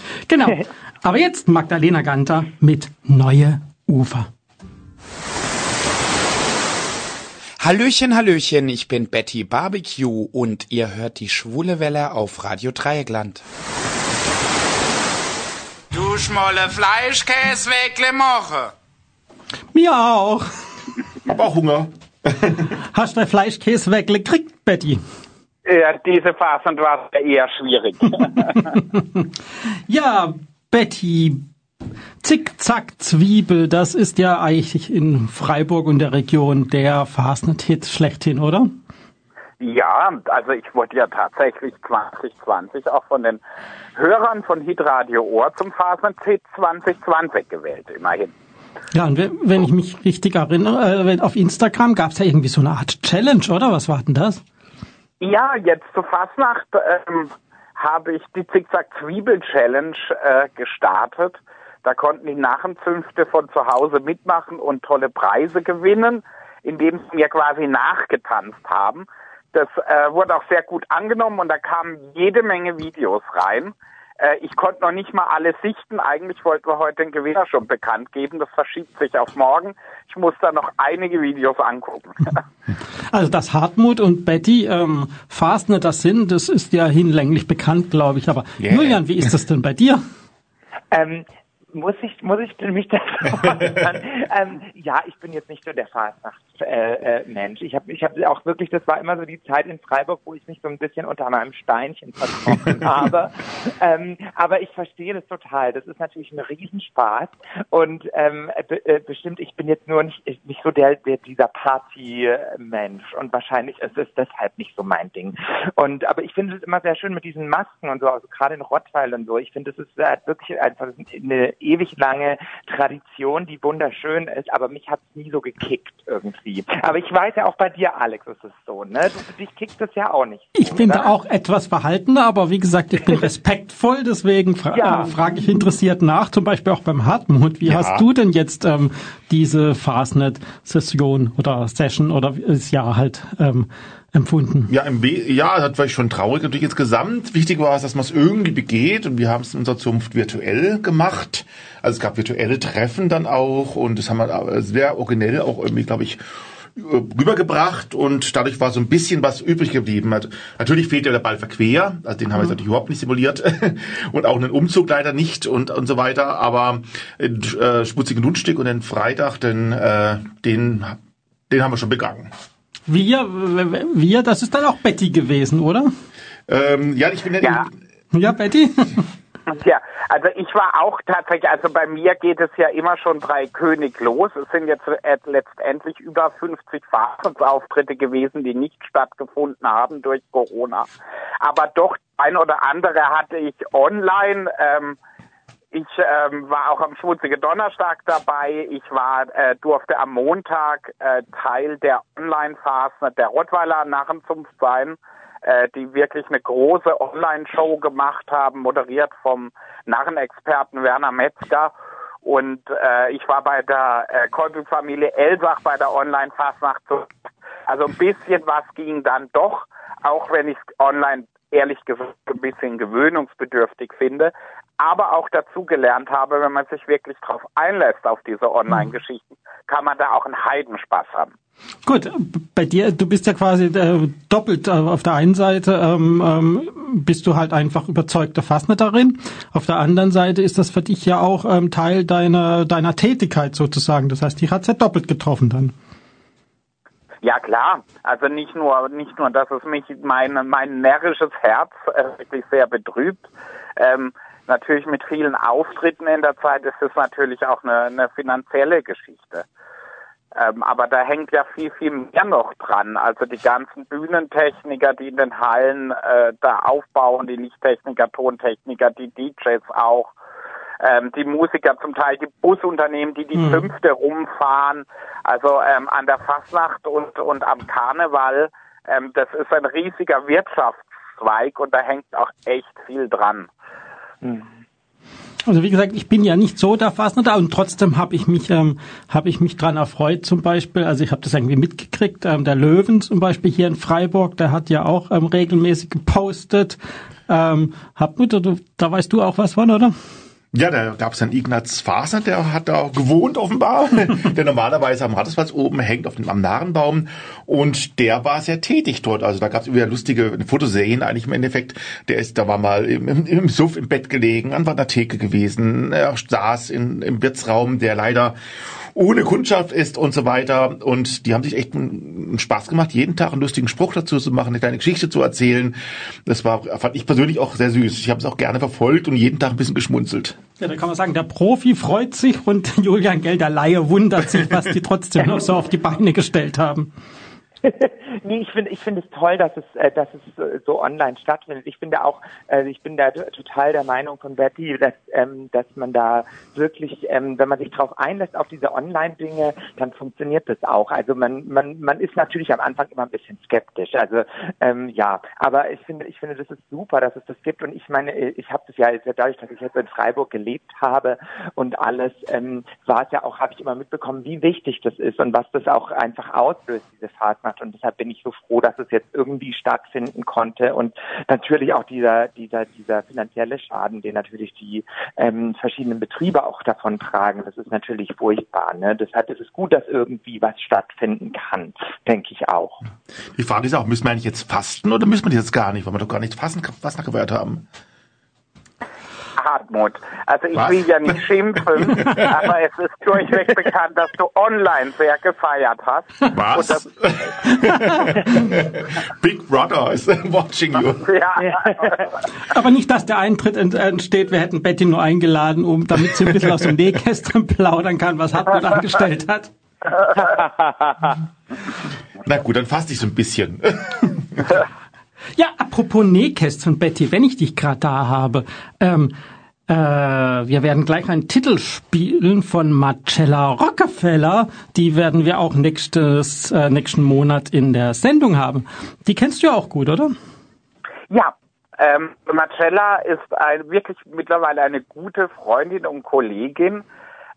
genau. Aber jetzt Magdalena Ganter mit Neue Ufer. Hallöchen, Hallöchen, ich bin Betty Barbecue und ihr hört die Schwule Welle auf Radio Dreieckland. Du schmolle Fleischkäse wegle moche. Mir auch. Hab auch Hunger. Hast du Fleischkäse wegle gekriegt, Betty? Ja, diese Phase war eher schwierig. ja, Betty, Zickzack-Zwiebel, das ist ja eigentlich in Freiburg und der Region der Fastnet-Hit schlechthin, oder? Ja, also ich wurde ja tatsächlich 2020 auch von den Hörern von Hitradio Ohr zum Fastnet-Hit 2020 gewählt, immerhin. Ja, und wenn ich mich richtig erinnere, äh, auf Instagram gab es ja irgendwie so eine Art Challenge, oder? Was war denn das? Ja, jetzt zur Fastnacht ähm, habe ich die Zickzack-Zwiebel-Challenge äh, gestartet. Da konnten die Narrenzünfte von zu Hause mitmachen und tolle Preise gewinnen, indem sie mir quasi nachgetanzt haben. Das äh, wurde auch sehr gut angenommen und da kamen jede Menge Videos rein. Äh, ich konnte noch nicht mal alle sichten. Eigentlich wollten wir heute den Gewinner schon bekannt geben. Das verschiebt sich auf morgen. Ich muss da noch einige Videos angucken. Also dass Hartmut und Betty ähm, Fastnet das sind, das ist ja hinlänglich bekannt, glaube ich. Aber yeah. Julian, wie ist das denn bei dir? Ähm, muss ich muss ich mich da ähm, ja, ich bin jetzt nicht so der Fastnachts-Mensch. Äh, äh, ich habe ich habe auch wirklich, das war immer so die Zeit in Freiburg, wo ich mich so ein bisschen unter meinem Steinchen verkrochen habe. Ähm, aber ich verstehe das total. Das ist natürlich ein Riesenspaß und ähm, be äh, bestimmt, ich bin jetzt nur nicht nicht so der, der dieser Party-Mensch und wahrscheinlich ist es deshalb nicht so mein Ding. Und aber ich finde es immer sehr schön mit diesen Masken und so, also gerade in Rottweil und so. Ich finde, es ist äh, wirklich einfach eine ewig lange Tradition, die wunderschön ist, aber mich hat es nie so gekickt irgendwie. Aber ich weiß ja auch bei dir, Alex, ist es so, ne? Du, dich kickt es ja auch nicht. Ich bin da auch etwas verhaltener, aber wie gesagt, ich bin respektvoll, deswegen fra ja. äh, frage ich interessiert nach, zum Beispiel auch beim Hartmut. Wie ja. hast du denn jetzt ähm, diese Fastnet-Session oder Session oder das Jahr halt ähm, empfunden? Ja, im B ja, das war ich schon traurig natürlich insgesamt. Wichtig war es, dass man es irgendwie begeht und wir haben es in unserer Zunft virtuell gemacht. Also es gab virtuelle Treffen dann auch und das haben wir sehr originell auch irgendwie, glaube ich, rübergebracht und dadurch war so ein bisschen was übrig geblieben. Natürlich fehlt ja der Ball verquer, also den haben wir jetzt natürlich überhaupt nicht simuliert und auch einen Umzug leider nicht und und so weiter, aber äh, Schmutzigen Nunstück und den Freitag, den, äh, den, den haben wir schon begangen. Wir, wir, das ist dann auch Betty gewesen, oder? Ähm, ja, ich bin ja. Ja, ja Betty. Ja, also ich war auch tatsächlich, also bei mir geht es ja immer schon drei König los. Es sind jetzt letztendlich über 50 Fahrungsauftritte gewesen, die nicht stattgefunden haben durch Corona. Aber doch ein oder andere hatte ich online. Ähm, ich ähm, war auch am Schmutzige Donnerstag dabei. Ich war, äh, durfte am Montag äh, Teil der Online-Phase der Rottweiler Narrenzunft sein, äh, die wirklich eine große Online-Show gemacht haben, moderiert vom Narrenexperten Werner Metzger. Und äh, ich war bei der äh, Kolbe-Familie Elsach bei der Online-Fastnacht. Also ein bisschen was ging dann doch, auch wenn ich online ehrlich gesagt ein bisschen gewöhnungsbedürftig finde aber auch dazu gelernt habe, wenn man sich wirklich darauf einlässt auf diese Online-Geschichten, kann man da auch einen Heidenspaß haben. Gut, bei dir, du bist ja quasi äh, doppelt äh, auf der einen Seite ähm, ähm, bist du halt einfach überzeugter Fastnetterin, auf der anderen Seite ist das für dich ja auch ähm, Teil deiner deiner Tätigkeit sozusagen. Das heißt, die hat's ja doppelt getroffen dann. Ja klar, also nicht nur nicht nur, dass es mich mein mein närrisches Herz äh, wirklich sehr betrübt. Ähm, natürlich mit vielen Auftritten in der Zeit ist es natürlich auch eine, eine finanzielle Geschichte. Ähm, aber da hängt ja viel, viel mehr noch dran. Also die ganzen Bühnentechniker, die in den Hallen äh, da aufbauen, die Lichttechniker, Tontechniker, die DJs auch, ähm, die Musiker zum Teil, die Busunternehmen, die die mhm. Fünfte rumfahren. Also ähm, an der Fasnacht und, und am Karneval, ähm, das ist ein riesiger Wirtschaftszweig und da hängt auch echt viel dran. Also wie gesagt, ich bin ja nicht so der Fastner und trotzdem habe ich mich ähm, habe ich mich dran erfreut zum Beispiel. Also ich habe das irgendwie mitgekriegt. Ähm, der Löwen zum Beispiel hier in Freiburg, der hat ja auch ähm, regelmäßig gepostet. Ähm, Hartmut, du, da weißt du auch was von, oder? Ja, da gab es einen Ignaz Faser, der hat da gewohnt offenbar, der normalerweise am Rathesplatz oben hängt auf dem am Narenbaum und der war sehr tätig dort. Also da gab es wieder lustige Fotoserien eigentlich im Endeffekt. Der ist, da war mal im, im, im Suff im Bett gelegen, an der Theke gewesen, er saß in, im Wirtsraum, der leider ohne Kundschaft ist und so weiter. Und die haben sich echt einen Spaß gemacht, jeden Tag einen lustigen Spruch dazu zu machen, eine kleine Geschichte zu erzählen. Das war, fand ich persönlich auch sehr süß. Ich habe es auch gerne verfolgt und jeden Tag ein bisschen geschmunzelt. Ja, da kann man sagen, der Profi freut sich und Julian Gelder Laie wundert sich, was die trotzdem noch so auf die Beine gestellt haben. nee, ich finde ich finde es toll, dass es äh, dass es so online stattfindet. Ich finde auch, äh, ich bin da total der Meinung von Betty, dass ähm, dass man da wirklich, ähm, wenn man sich darauf einlässt auf diese Online-Dinge, dann funktioniert das auch. Also man man man ist natürlich am Anfang immer ein bisschen skeptisch. Also ähm, ja, aber ich finde ich finde das ist super, dass es das gibt. Und ich meine, ich habe das ja dadurch, dass ich jetzt in Freiburg gelebt habe und alles, ähm, war es ja auch, habe ich immer mitbekommen, wie wichtig das ist und was das auch einfach auslöst, diese Fahrt gemacht und deshalb bin ich so froh, dass es jetzt irgendwie stattfinden konnte und natürlich auch dieser dieser dieser finanzielle Schaden, den natürlich die ähm, verschiedenen Betriebe auch davon tragen, das ist natürlich furchtbar. Ne? Deshalb ist es gut, dass irgendwie was stattfinden kann, denke ich auch. Die Frage ist auch, müssen wir eigentlich jetzt fasten oder müssen wir das jetzt gar nicht, weil wir doch gar nicht fasten, was nachgewehrt haben? Hartmut. Also ich Was? will ja nicht schimpfen, aber es ist durchweg bekannt, dass du online sehr gefeiert hast. Was? Big Brother is watching you. Ja. Aber nicht, dass der Eintritt entsteht, wir hätten Betty nur eingeladen, um damit sie ein bisschen aus dem Nähkästchen plaudern kann, was Hartmut angestellt hat. Na gut, dann fass dich so ein bisschen. Ja, apropos Nähkästchen, Betty, wenn ich dich gerade da habe. Ähm, äh, wir werden gleich einen Titel spielen von Marcella Rockefeller. Die werden wir auch nächstes, äh, nächsten Monat in der Sendung haben. Die kennst du ja auch gut, oder? Ja, ähm, Marcella ist ein, wirklich mittlerweile eine gute Freundin und Kollegin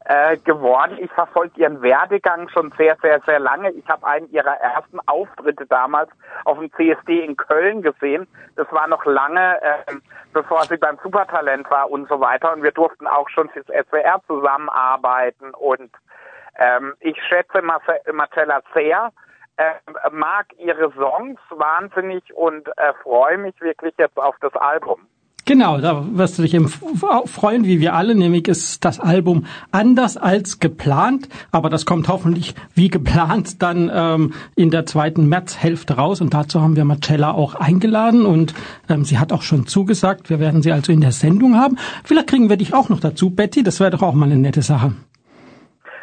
äh, geworden. Ich verfolge ihren Werdegang schon sehr, sehr, sehr lange. Ich habe einen ihrer ersten Auftritte damals auf dem CSD in Köln gesehen. Das war noch lange, äh, bevor sie beim Supertalent war und so weiter. Und wir durften auch schon fürs SWR zusammenarbeiten. Und ähm, ich schätze Marcella sehr. Äh, mag ihre Songs wahnsinnig und äh, freue mich wirklich jetzt auf das Album. Genau, da wirst du dich eben freuen, wie wir alle, nämlich ist das Album anders als geplant, aber das kommt hoffentlich wie geplant dann ähm, in der zweiten Märzhälfte raus und dazu haben wir Marcella auch eingeladen und ähm, sie hat auch schon zugesagt, wir werden sie also in der Sendung haben. Vielleicht kriegen wir dich auch noch dazu, Betty, das wäre doch auch mal eine nette Sache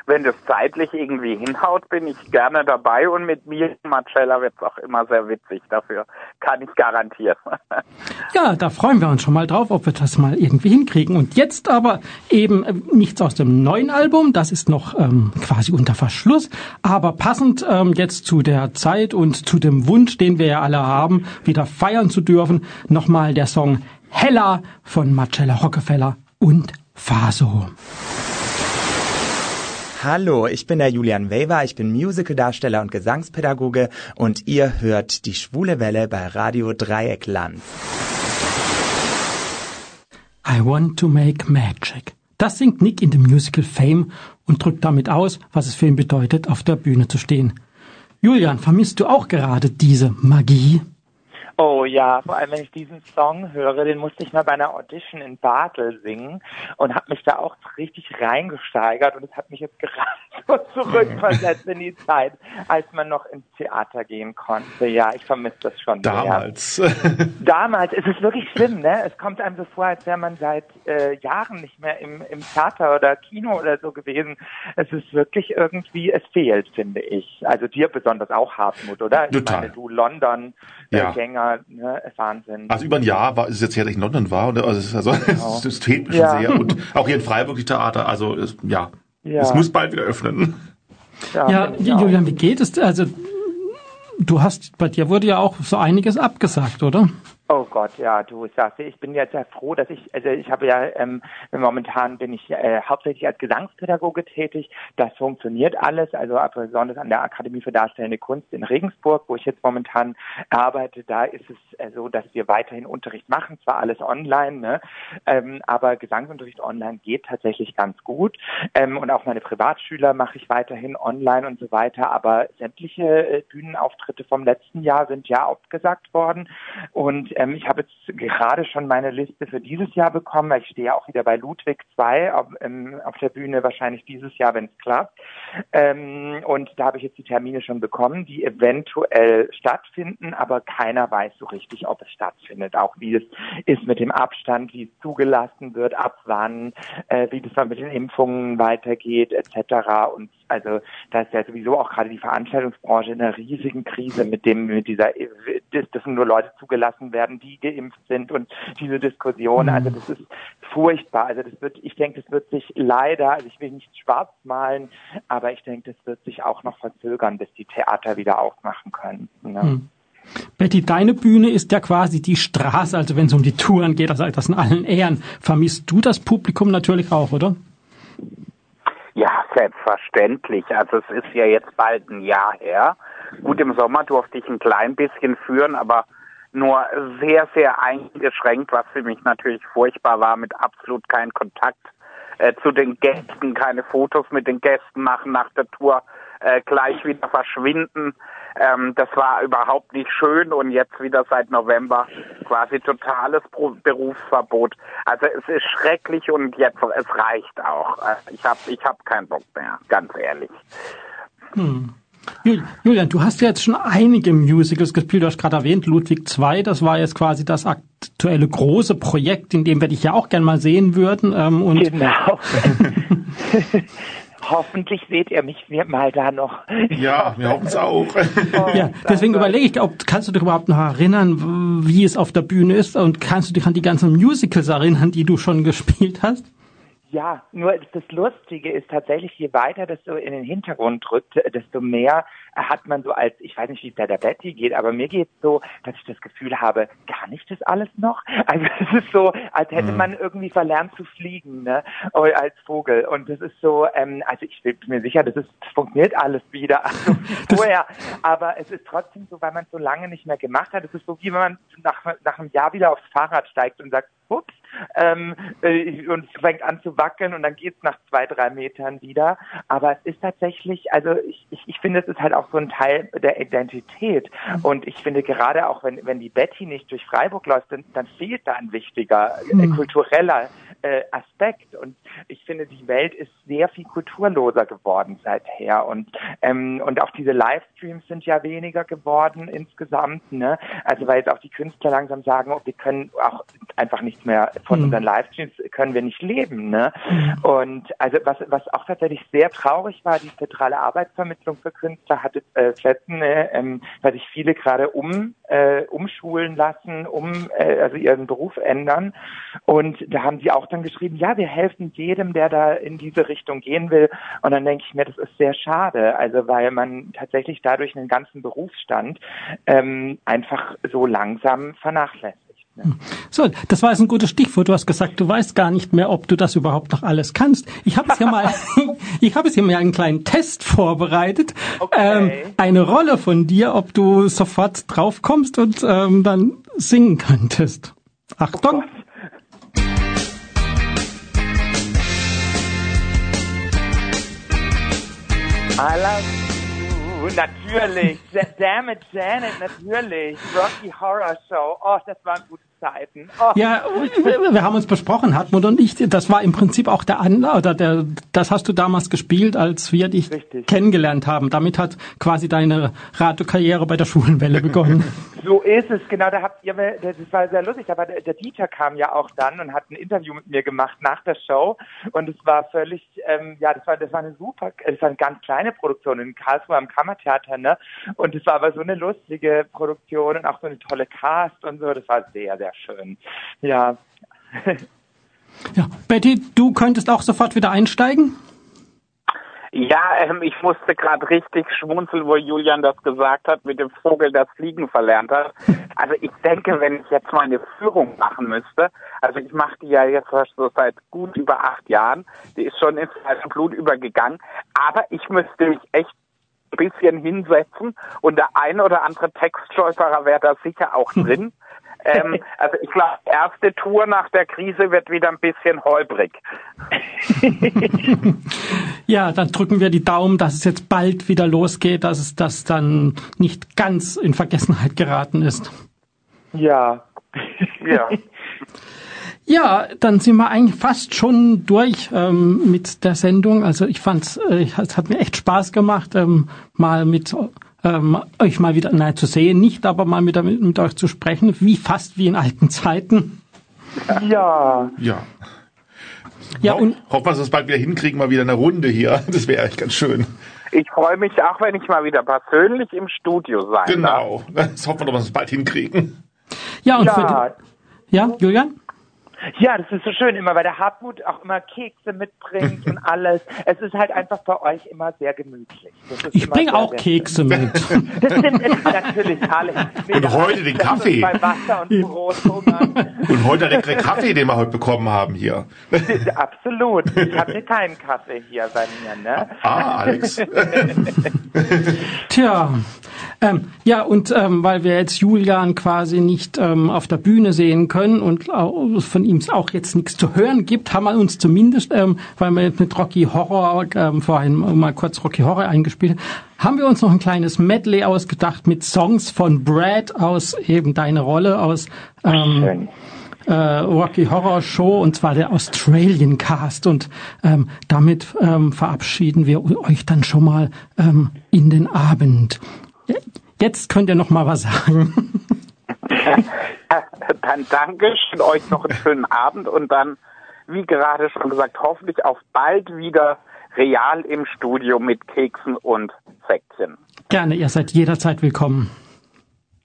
wenn das zeitlich irgendwie hinhaut, bin ich gerne dabei und mit mir, Marcella, wird es auch immer sehr witzig. Dafür kann ich garantieren. ja, da freuen wir uns schon mal drauf, ob wir das mal irgendwie hinkriegen. Und jetzt aber eben äh, nichts aus dem neuen Album, das ist noch ähm, quasi unter Verschluss, aber passend ähm, jetzt zu der Zeit und zu dem Wunsch, den wir ja alle haben, wieder feiern zu dürfen, nochmal der Song Hella von Marcella Rockefeller und Faso. Hallo, ich bin der Julian Weber, ich bin Musicaldarsteller und Gesangspädagoge und ihr hört die Schwule Welle bei Radio Dreieckland. I want to make magic. Das singt Nick in dem Musical Fame und drückt damit aus, was es für ihn bedeutet, auf der Bühne zu stehen. Julian, vermisst du auch gerade diese Magie? Oh ja, vor allem wenn ich diesen Song höre, den musste ich mal bei einer Audition in Basel singen und habe mich da auch richtig reingesteigert und es hat mich jetzt gerade so zurückversetzt in die Zeit, als man noch ins Theater gehen konnte. Ja, ich vermisse das schon. Damals. Sehr. Damals ist es wirklich schlimm, ne? Es kommt einem so vor, als wäre man seit äh, Jahren nicht mehr im, im Theater oder Kino oder so gewesen. Es ist wirklich irgendwie, es fehlt, finde ich. Also dir besonders auch, Hartmut, oder? Total. Ich meine, du London-Gänger. Ja ne, Wahnsinn. Also über ein Jahr war, ist es jetzt her, dass ich in London war. Und also, es, also genau. es, es fehlt mir schon ja. sehr. Und auch hier in Freiburg die Theater. Also es, ja, ja, es muss bald wieder öffnen. Ja, ja Julian, wie geht es? Also du hast, bei dir wurde ja auch so einiges abgesagt, oder? Oh Gott, ja, du sagst, ich bin jetzt sehr froh, dass ich, also ich habe ja, ähm, momentan bin ich äh, hauptsächlich als Gesangspädagoge tätig. Das funktioniert alles, also besonders an der Akademie für Darstellende Kunst in Regensburg, wo ich jetzt momentan arbeite, da ist es äh, so, dass wir weiterhin Unterricht machen, zwar alles online, ne, ähm, aber Gesangsunterricht online geht tatsächlich ganz gut. Ähm, und auch meine Privatschüler mache ich weiterhin online und so weiter, aber sämtliche äh, Bühnenauftritte vom letzten Jahr sind ja abgesagt worden und ähm, ich habe jetzt gerade schon meine Liste für dieses Jahr bekommen, weil ich stehe ja auch wieder bei Ludwig 2 auf, ähm, auf der Bühne, wahrscheinlich dieses Jahr, wenn es klappt. Ähm, und da habe ich jetzt die Termine schon bekommen, die eventuell stattfinden, aber keiner weiß so richtig, ob es stattfindet. Auch wie es ist mit dem Abstand, wie es zugelassen wird, ab wann, äh, wie das dann mit den Impfungen weitergeht, etc. Und also da ist ja sowieso auch gerade die Veranstaltungsbranche in einer riesigen Krise mit dem, mit dieser, dass, dass nur Leute zugelassen werden, die geimpft sind und diese Diskussion. Also das ist furchtbar. Also das wird, ich denke, das wird sich leider, also ich will nicht schwarz malen, aber ich denke, das wird sich auch noch verzögern, bis die Theater wieder aufmachen können. Ne? Hm. Betty, deine Bühne ist ja quasi die Straße, also wenn es um die Touren geht, also das in allen Ehren. Vermisst du das Publikum natürlich auch, oder? Ja, selbstverständlich. Also es ist ja jetzt bald ein Jahr her. Gut, im Sommer durfte ich ein klein bisschen führen, aber nur sehr, sehr eingeschränkt, was für mich natürlich furchtbar war, mit absolut keinem Kontakt äh, zu den Gästen, keine Fotos mit den Gästen machen nach der Tour, äh, gleich wieder verschwinden. Ähm, das war überhaupt nicht schön und jetzt wieder seit November quasi totales Pro Berufsverbot. Also es ist schrecklich und jetzt es reicht auch. Äh, ich habe ich hab keinen Bock mehr, ganz ehrlich. Hm. Julian, du hast ja jetzt schon einige Musicals gespielt. Du hast gerade erwähnt, Ludwig II, das war jetzt quasi das aktuelle große Projekt, in dem wir dich ja auch gern mal sehen würden. Ähm, und genau. Hoffentlich seht ihr mich mal da noch. Ja, wir hoffen es auch. ja, deswegen überlege ich, ob kannst du dich überhaupt noch erinnern, wie es auf der Bühne ist und kannst du dich an die ganzen Musicals erinnern, die du schon gespielt hast? Ja, nur das Lustige ist tatsächlich, je weiter das so in den Hintergrund drückt, desto mehr hat man so als, ich weiß nicht, wie es da der Betty geht, aber mir geht es so, dass ich das Gefühl habe, gar nicht das alles noch. Also es ist so, als hätte mhm. man irgendwie verlernt zu fliegen, ne, als Vogel. Und das ist so, ähm, also ich bin mir sicher, das ist, das funktioniert alles wieder, also vorher. Aber es ist trotzdem so, weil man es so lange nicht mehr gemacht hat. Es ist so, wie wenn man nach, nach einem Jahr wieder aufs Fahrrad steigt und sagt, ups, ähm, äh, und fängt an zu wackeln und dann geht's nach zwei, drei Metern wieder. Aber es ist tatsächlich, also ich, ich, ich finde, es ist halt auch so ein Teil der Identität. Und ich finde gerade auch, wenn, wenn die Betty nicht durch Freiburg läuft, dann, dann fehlt da ein wichtiger äh, mhm. kultureller äh, Aspekt. Und ich finde, die Welt ist sehr viel kulturloser geworden seither. Und, ähm, und auch diese Livestreams sind ja weniger geworden insgesamt. Ne? Also weil jetzt auch die Künstler langsam sagen, oh, wir können auch einfach nichts mehr von mhm. unseren Livestreams können wir nicht leben. Ne? Mhm. Und also was, was auch tatsächlich sehr traurig war, die zentrale Arbeitsvermittlung für Künstler hatte äh, Plätzen, äh, ähm, weil sich viele gerade um äh, umschulen lassen, um äh, also ihren Beruf ändern. Und da haben sie auch dann geschrieben, ja, wir helfen jedem, der da in diese Richtung gehen will. Und dann denke ich mir, das ist sehr schade, also weil man tatsächlich dadurch einen ganzen Berufsstand ähm, einfach so langsam vernachlässigt. So, das war jetzt ein gutes Stichwort. Du hast gesagt, du weißt gar nicht mehr, ob du das überhaupt noch alles kannst. Ich habe es ja mal, ich habe es hier mal einen kleinen Test vorbereitet. Okay. Ähm, eine Rolle von dir, ob du sofort drauf kommst und ähm, dann singen könntest. Achtung. Oh I love you. Natürlich. Damn it, Janet, natürlich. Rocky Horror Show. Oh, das war ein gutes Zeiten. Oh. Ja, wir haben uns besprochen, Hartmut und ich, das war im Prinzip auch der Anlass, oder der, das hast du damals gespielt, als wir dich Richtig. kennengelernt haben. Damit hat quasi deine Radiokarriere bei der Schulenwelle begonnen. so ist es, genau, da habt ihr, das war sehr lustig, aber der, der Dieter kam ja auch dann und hat ein Interview mit mir gemacht nach der Show und es war völlig, ähm, ja, das war, das war eine super, das war eine ganz kleine Produktion in Karlsruhe am Kammertheater, ne, und es war aber so eine lustige Produktion und auch so eine tolle Cast und so, das war sehr, sehr schön. Ja. ja, Betty, du könntest auch sofort wieder einsteigen? Ja, ähm, ich musste gerade richtig schmunzeln, wo Julian das gesagt hat, mit dem Vogel, das Fliegen verlernt hat. Also ich denke, wenn ich jetzt mal eine Führung machen müsste, also ich mache die ja jetzt so seit gut über acht Jahren, die ist schon ins Blut übergegangen, aber ich müsste mich echt ein bisschen hinsetzen und der ein oder andere Textstolperer wäre da sicher auch drin. Ähm, also ich glaube, erste Tour nach der Krise wird wieder ein bisschen holprig. ja, dann drücken wir die Daumen, dass es jetzt bald wieder losgeht, dass es das dann nicht ganz in Vergessenheit geraten ist. Ja, Ja. Ja, dann sind wir eigentlich fast schon durch ähm, mit der Sendung. Also ich fand's, äh, es hat mir echt Spaß gemacht, ähm, mal mit ähm, euch mal wieder, nein, zu sehen, nicht, aber mal mit, mit euch zu sprechen, wie fast wie in alten Zeiten. Ja. Ja. Ja, Ho und hoffen wir, dass wir es bald wieder hinkriegen, mal wieder eine Runde hier. Das wäre echt ganz schön. Ich freue mich auch, wenn ich mal wieder persönlich im Studio sein darf. Genau. Das hoffen wir doch, dass wir es bald hinkriegen. ja, und für Ja. die, ja, Julian? Ja, das ist so schön immer, weil der Hartmut auch immer Kekse mitbringt und alles. Es ist halt einfach bei euch immer sehr gemütlich. Ich bringe auch Kekse mit. Das stimmt natürlich, Alex. Und heute den Kaffee. Bei Wasser und Brot. Und heute der Kaffee, den wir heute bekommen haben hier. Absolut. Ich hatte keinen Kaffee hier bei mir, ne? Ah, Alex. Tja, ähm, ja, und ähm, weil wir jetzt Julian quasi nicht ähm, auf der Bühne sehen können und auch, von ihm auch jetzt nichts zu hören gibt, haben wir uns zumindest, ähm, weil wir jetzt mit Rocky Horror ähm, vorhin mal kurz Rocky Horror eingespielt haben, wir uns noch ein kleines Medley ausgedacht mit Songs von Brad aus eben deine Rolle aus ähm, äh, Rocky Horror Show und zwar der Australian Cast und ähm, damit ähm, verabschieden wir euch dann schon mal ähm, in den Abend. Jetzt könnt ihr noch mal was sagen. Dann danke, ich wünsche euch noch einen schönen Abend und dann, wie gerade schon gesagt, hoffentlich auf bald wieder real im Studio mit Keksen und Säckchen. Gerne, ihr seid jederzeit willkommen.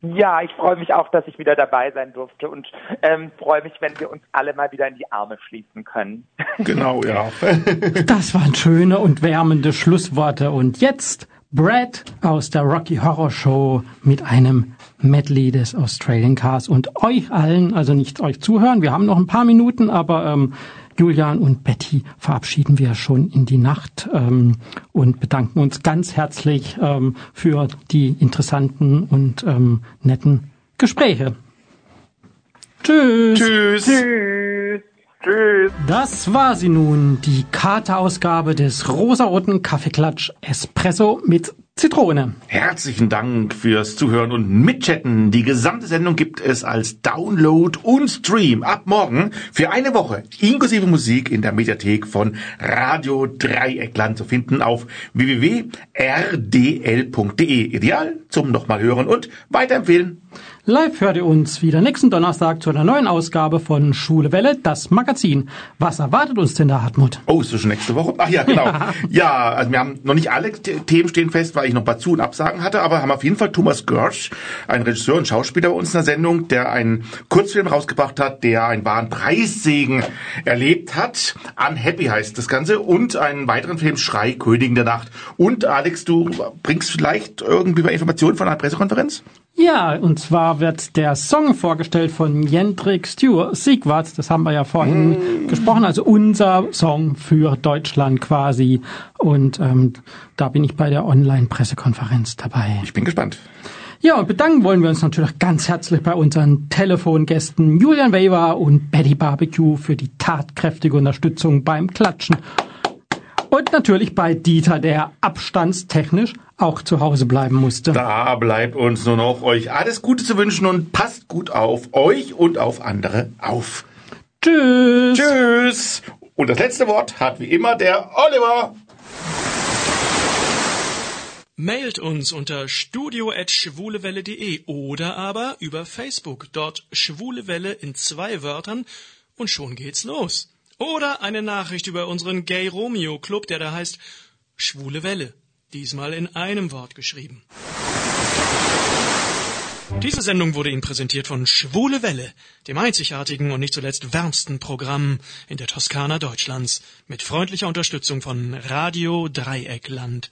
Ja, ich freue mich auch, dass ich wieder dabei sein durfte und ähm, freue mich, wenn wir uns alle mal wieder in die Arme schließen können. Genau, ja. Das waren schöne und wärmende Schlussworte und jetzt Brad aus der Rocky Horror Show mit einem Medley des Australian Cast und euch allen, also nicht euch zuhören, wir haben noch ein paar Minuten, aber ähm, Julian und Betty verabschieden wir schon in die Nacht ähm, und bedanken uns ganz herzlich ähm, für die interessanten und ähm, netten Gespräche. Tschüss. Tschüss. Tschüss. Tschüss. Das war sie nun, die Kater-Ausgabe des rosaroten Kaffeeklatsch Espresso mit Zitrone. Herzlichen Dank fürs Zuhören und Mitchatten. Die gesamte Sendung gibt es als Download und Stream ab morgen für eine Woche inklusive Musik in der Mediathek von Radio Dreieckland zu finden auf www.rdl.de. Ideal zum nochmal hören und weiterempfehlen. Live hört ihr uns wieder nächsten Donnerstag zu einer neuen Ausgabe von Schule Welle, das Magazin. Was erwartet uns denn da, Hartmut? Oh, ist das schon nächste Woche? Ach ja, genau. ja, also wir haben noch nicht alle The- Themen stehen fest, weil ich noch ein paar Zu- und Absagen hatte, aber haben auf jeden Fall Thomas Görsch, ein Regisseur und Schauspieler bei uns in der Sendung, der einen Kurzfilm rausgebracht hat, der einen wahren Preissegen erlebt hat. Unhappy heißt das Ganze und einen weiteren Film Schrei, Königin der Nacht. Und Alex, du bringst vielleicht irgendwie mal Informationen von einer Pressekonferenz? Ja, und zwar wird der Song vorgestellt von Jendrik Stewart, Siegwarts, das haben wir ja vorhin gesprochen, also unser Song für Deutschland quasi. Und ähm, da bin ich bei der Online-Pressekonferenz dabei. Ich bin gespannt. Ja, und bedanken wollen wir uns natürlich ganz herzlich bei unseren Telefongästen Julian Weber und Betty Barbecue für die tatkräftige Unterstützung beim Klatschen. Und natürlich bei Dieter, der abstandstechnisch auch zu Hause bleiben musste. Da bleibt uns nur noch euch alles Gute zu wünschen und passt gut auf euch und auf andere auf. Tschüss. Tschüss. Und das letzte Wort hat wie immer der Oliver. Mailt uns unter studio.schwulewelle.de oder aber über Facebook. Dort Schwule Welle in zwei Wörtern und schon geht's los. Oder eine Nachricht über unseren Gay Romeo Club, der da heißt Schwule Welle. Diesmal in einem Wort geschrieben. Diese Sendung wurde Ihnen präsentiert von Schwule Welle, dem einzigartigen und nicht zuletzt wärmsten Programm in der Toskana Deutschlands, mit freundlicher Unterstützung von Radio Dreieckland.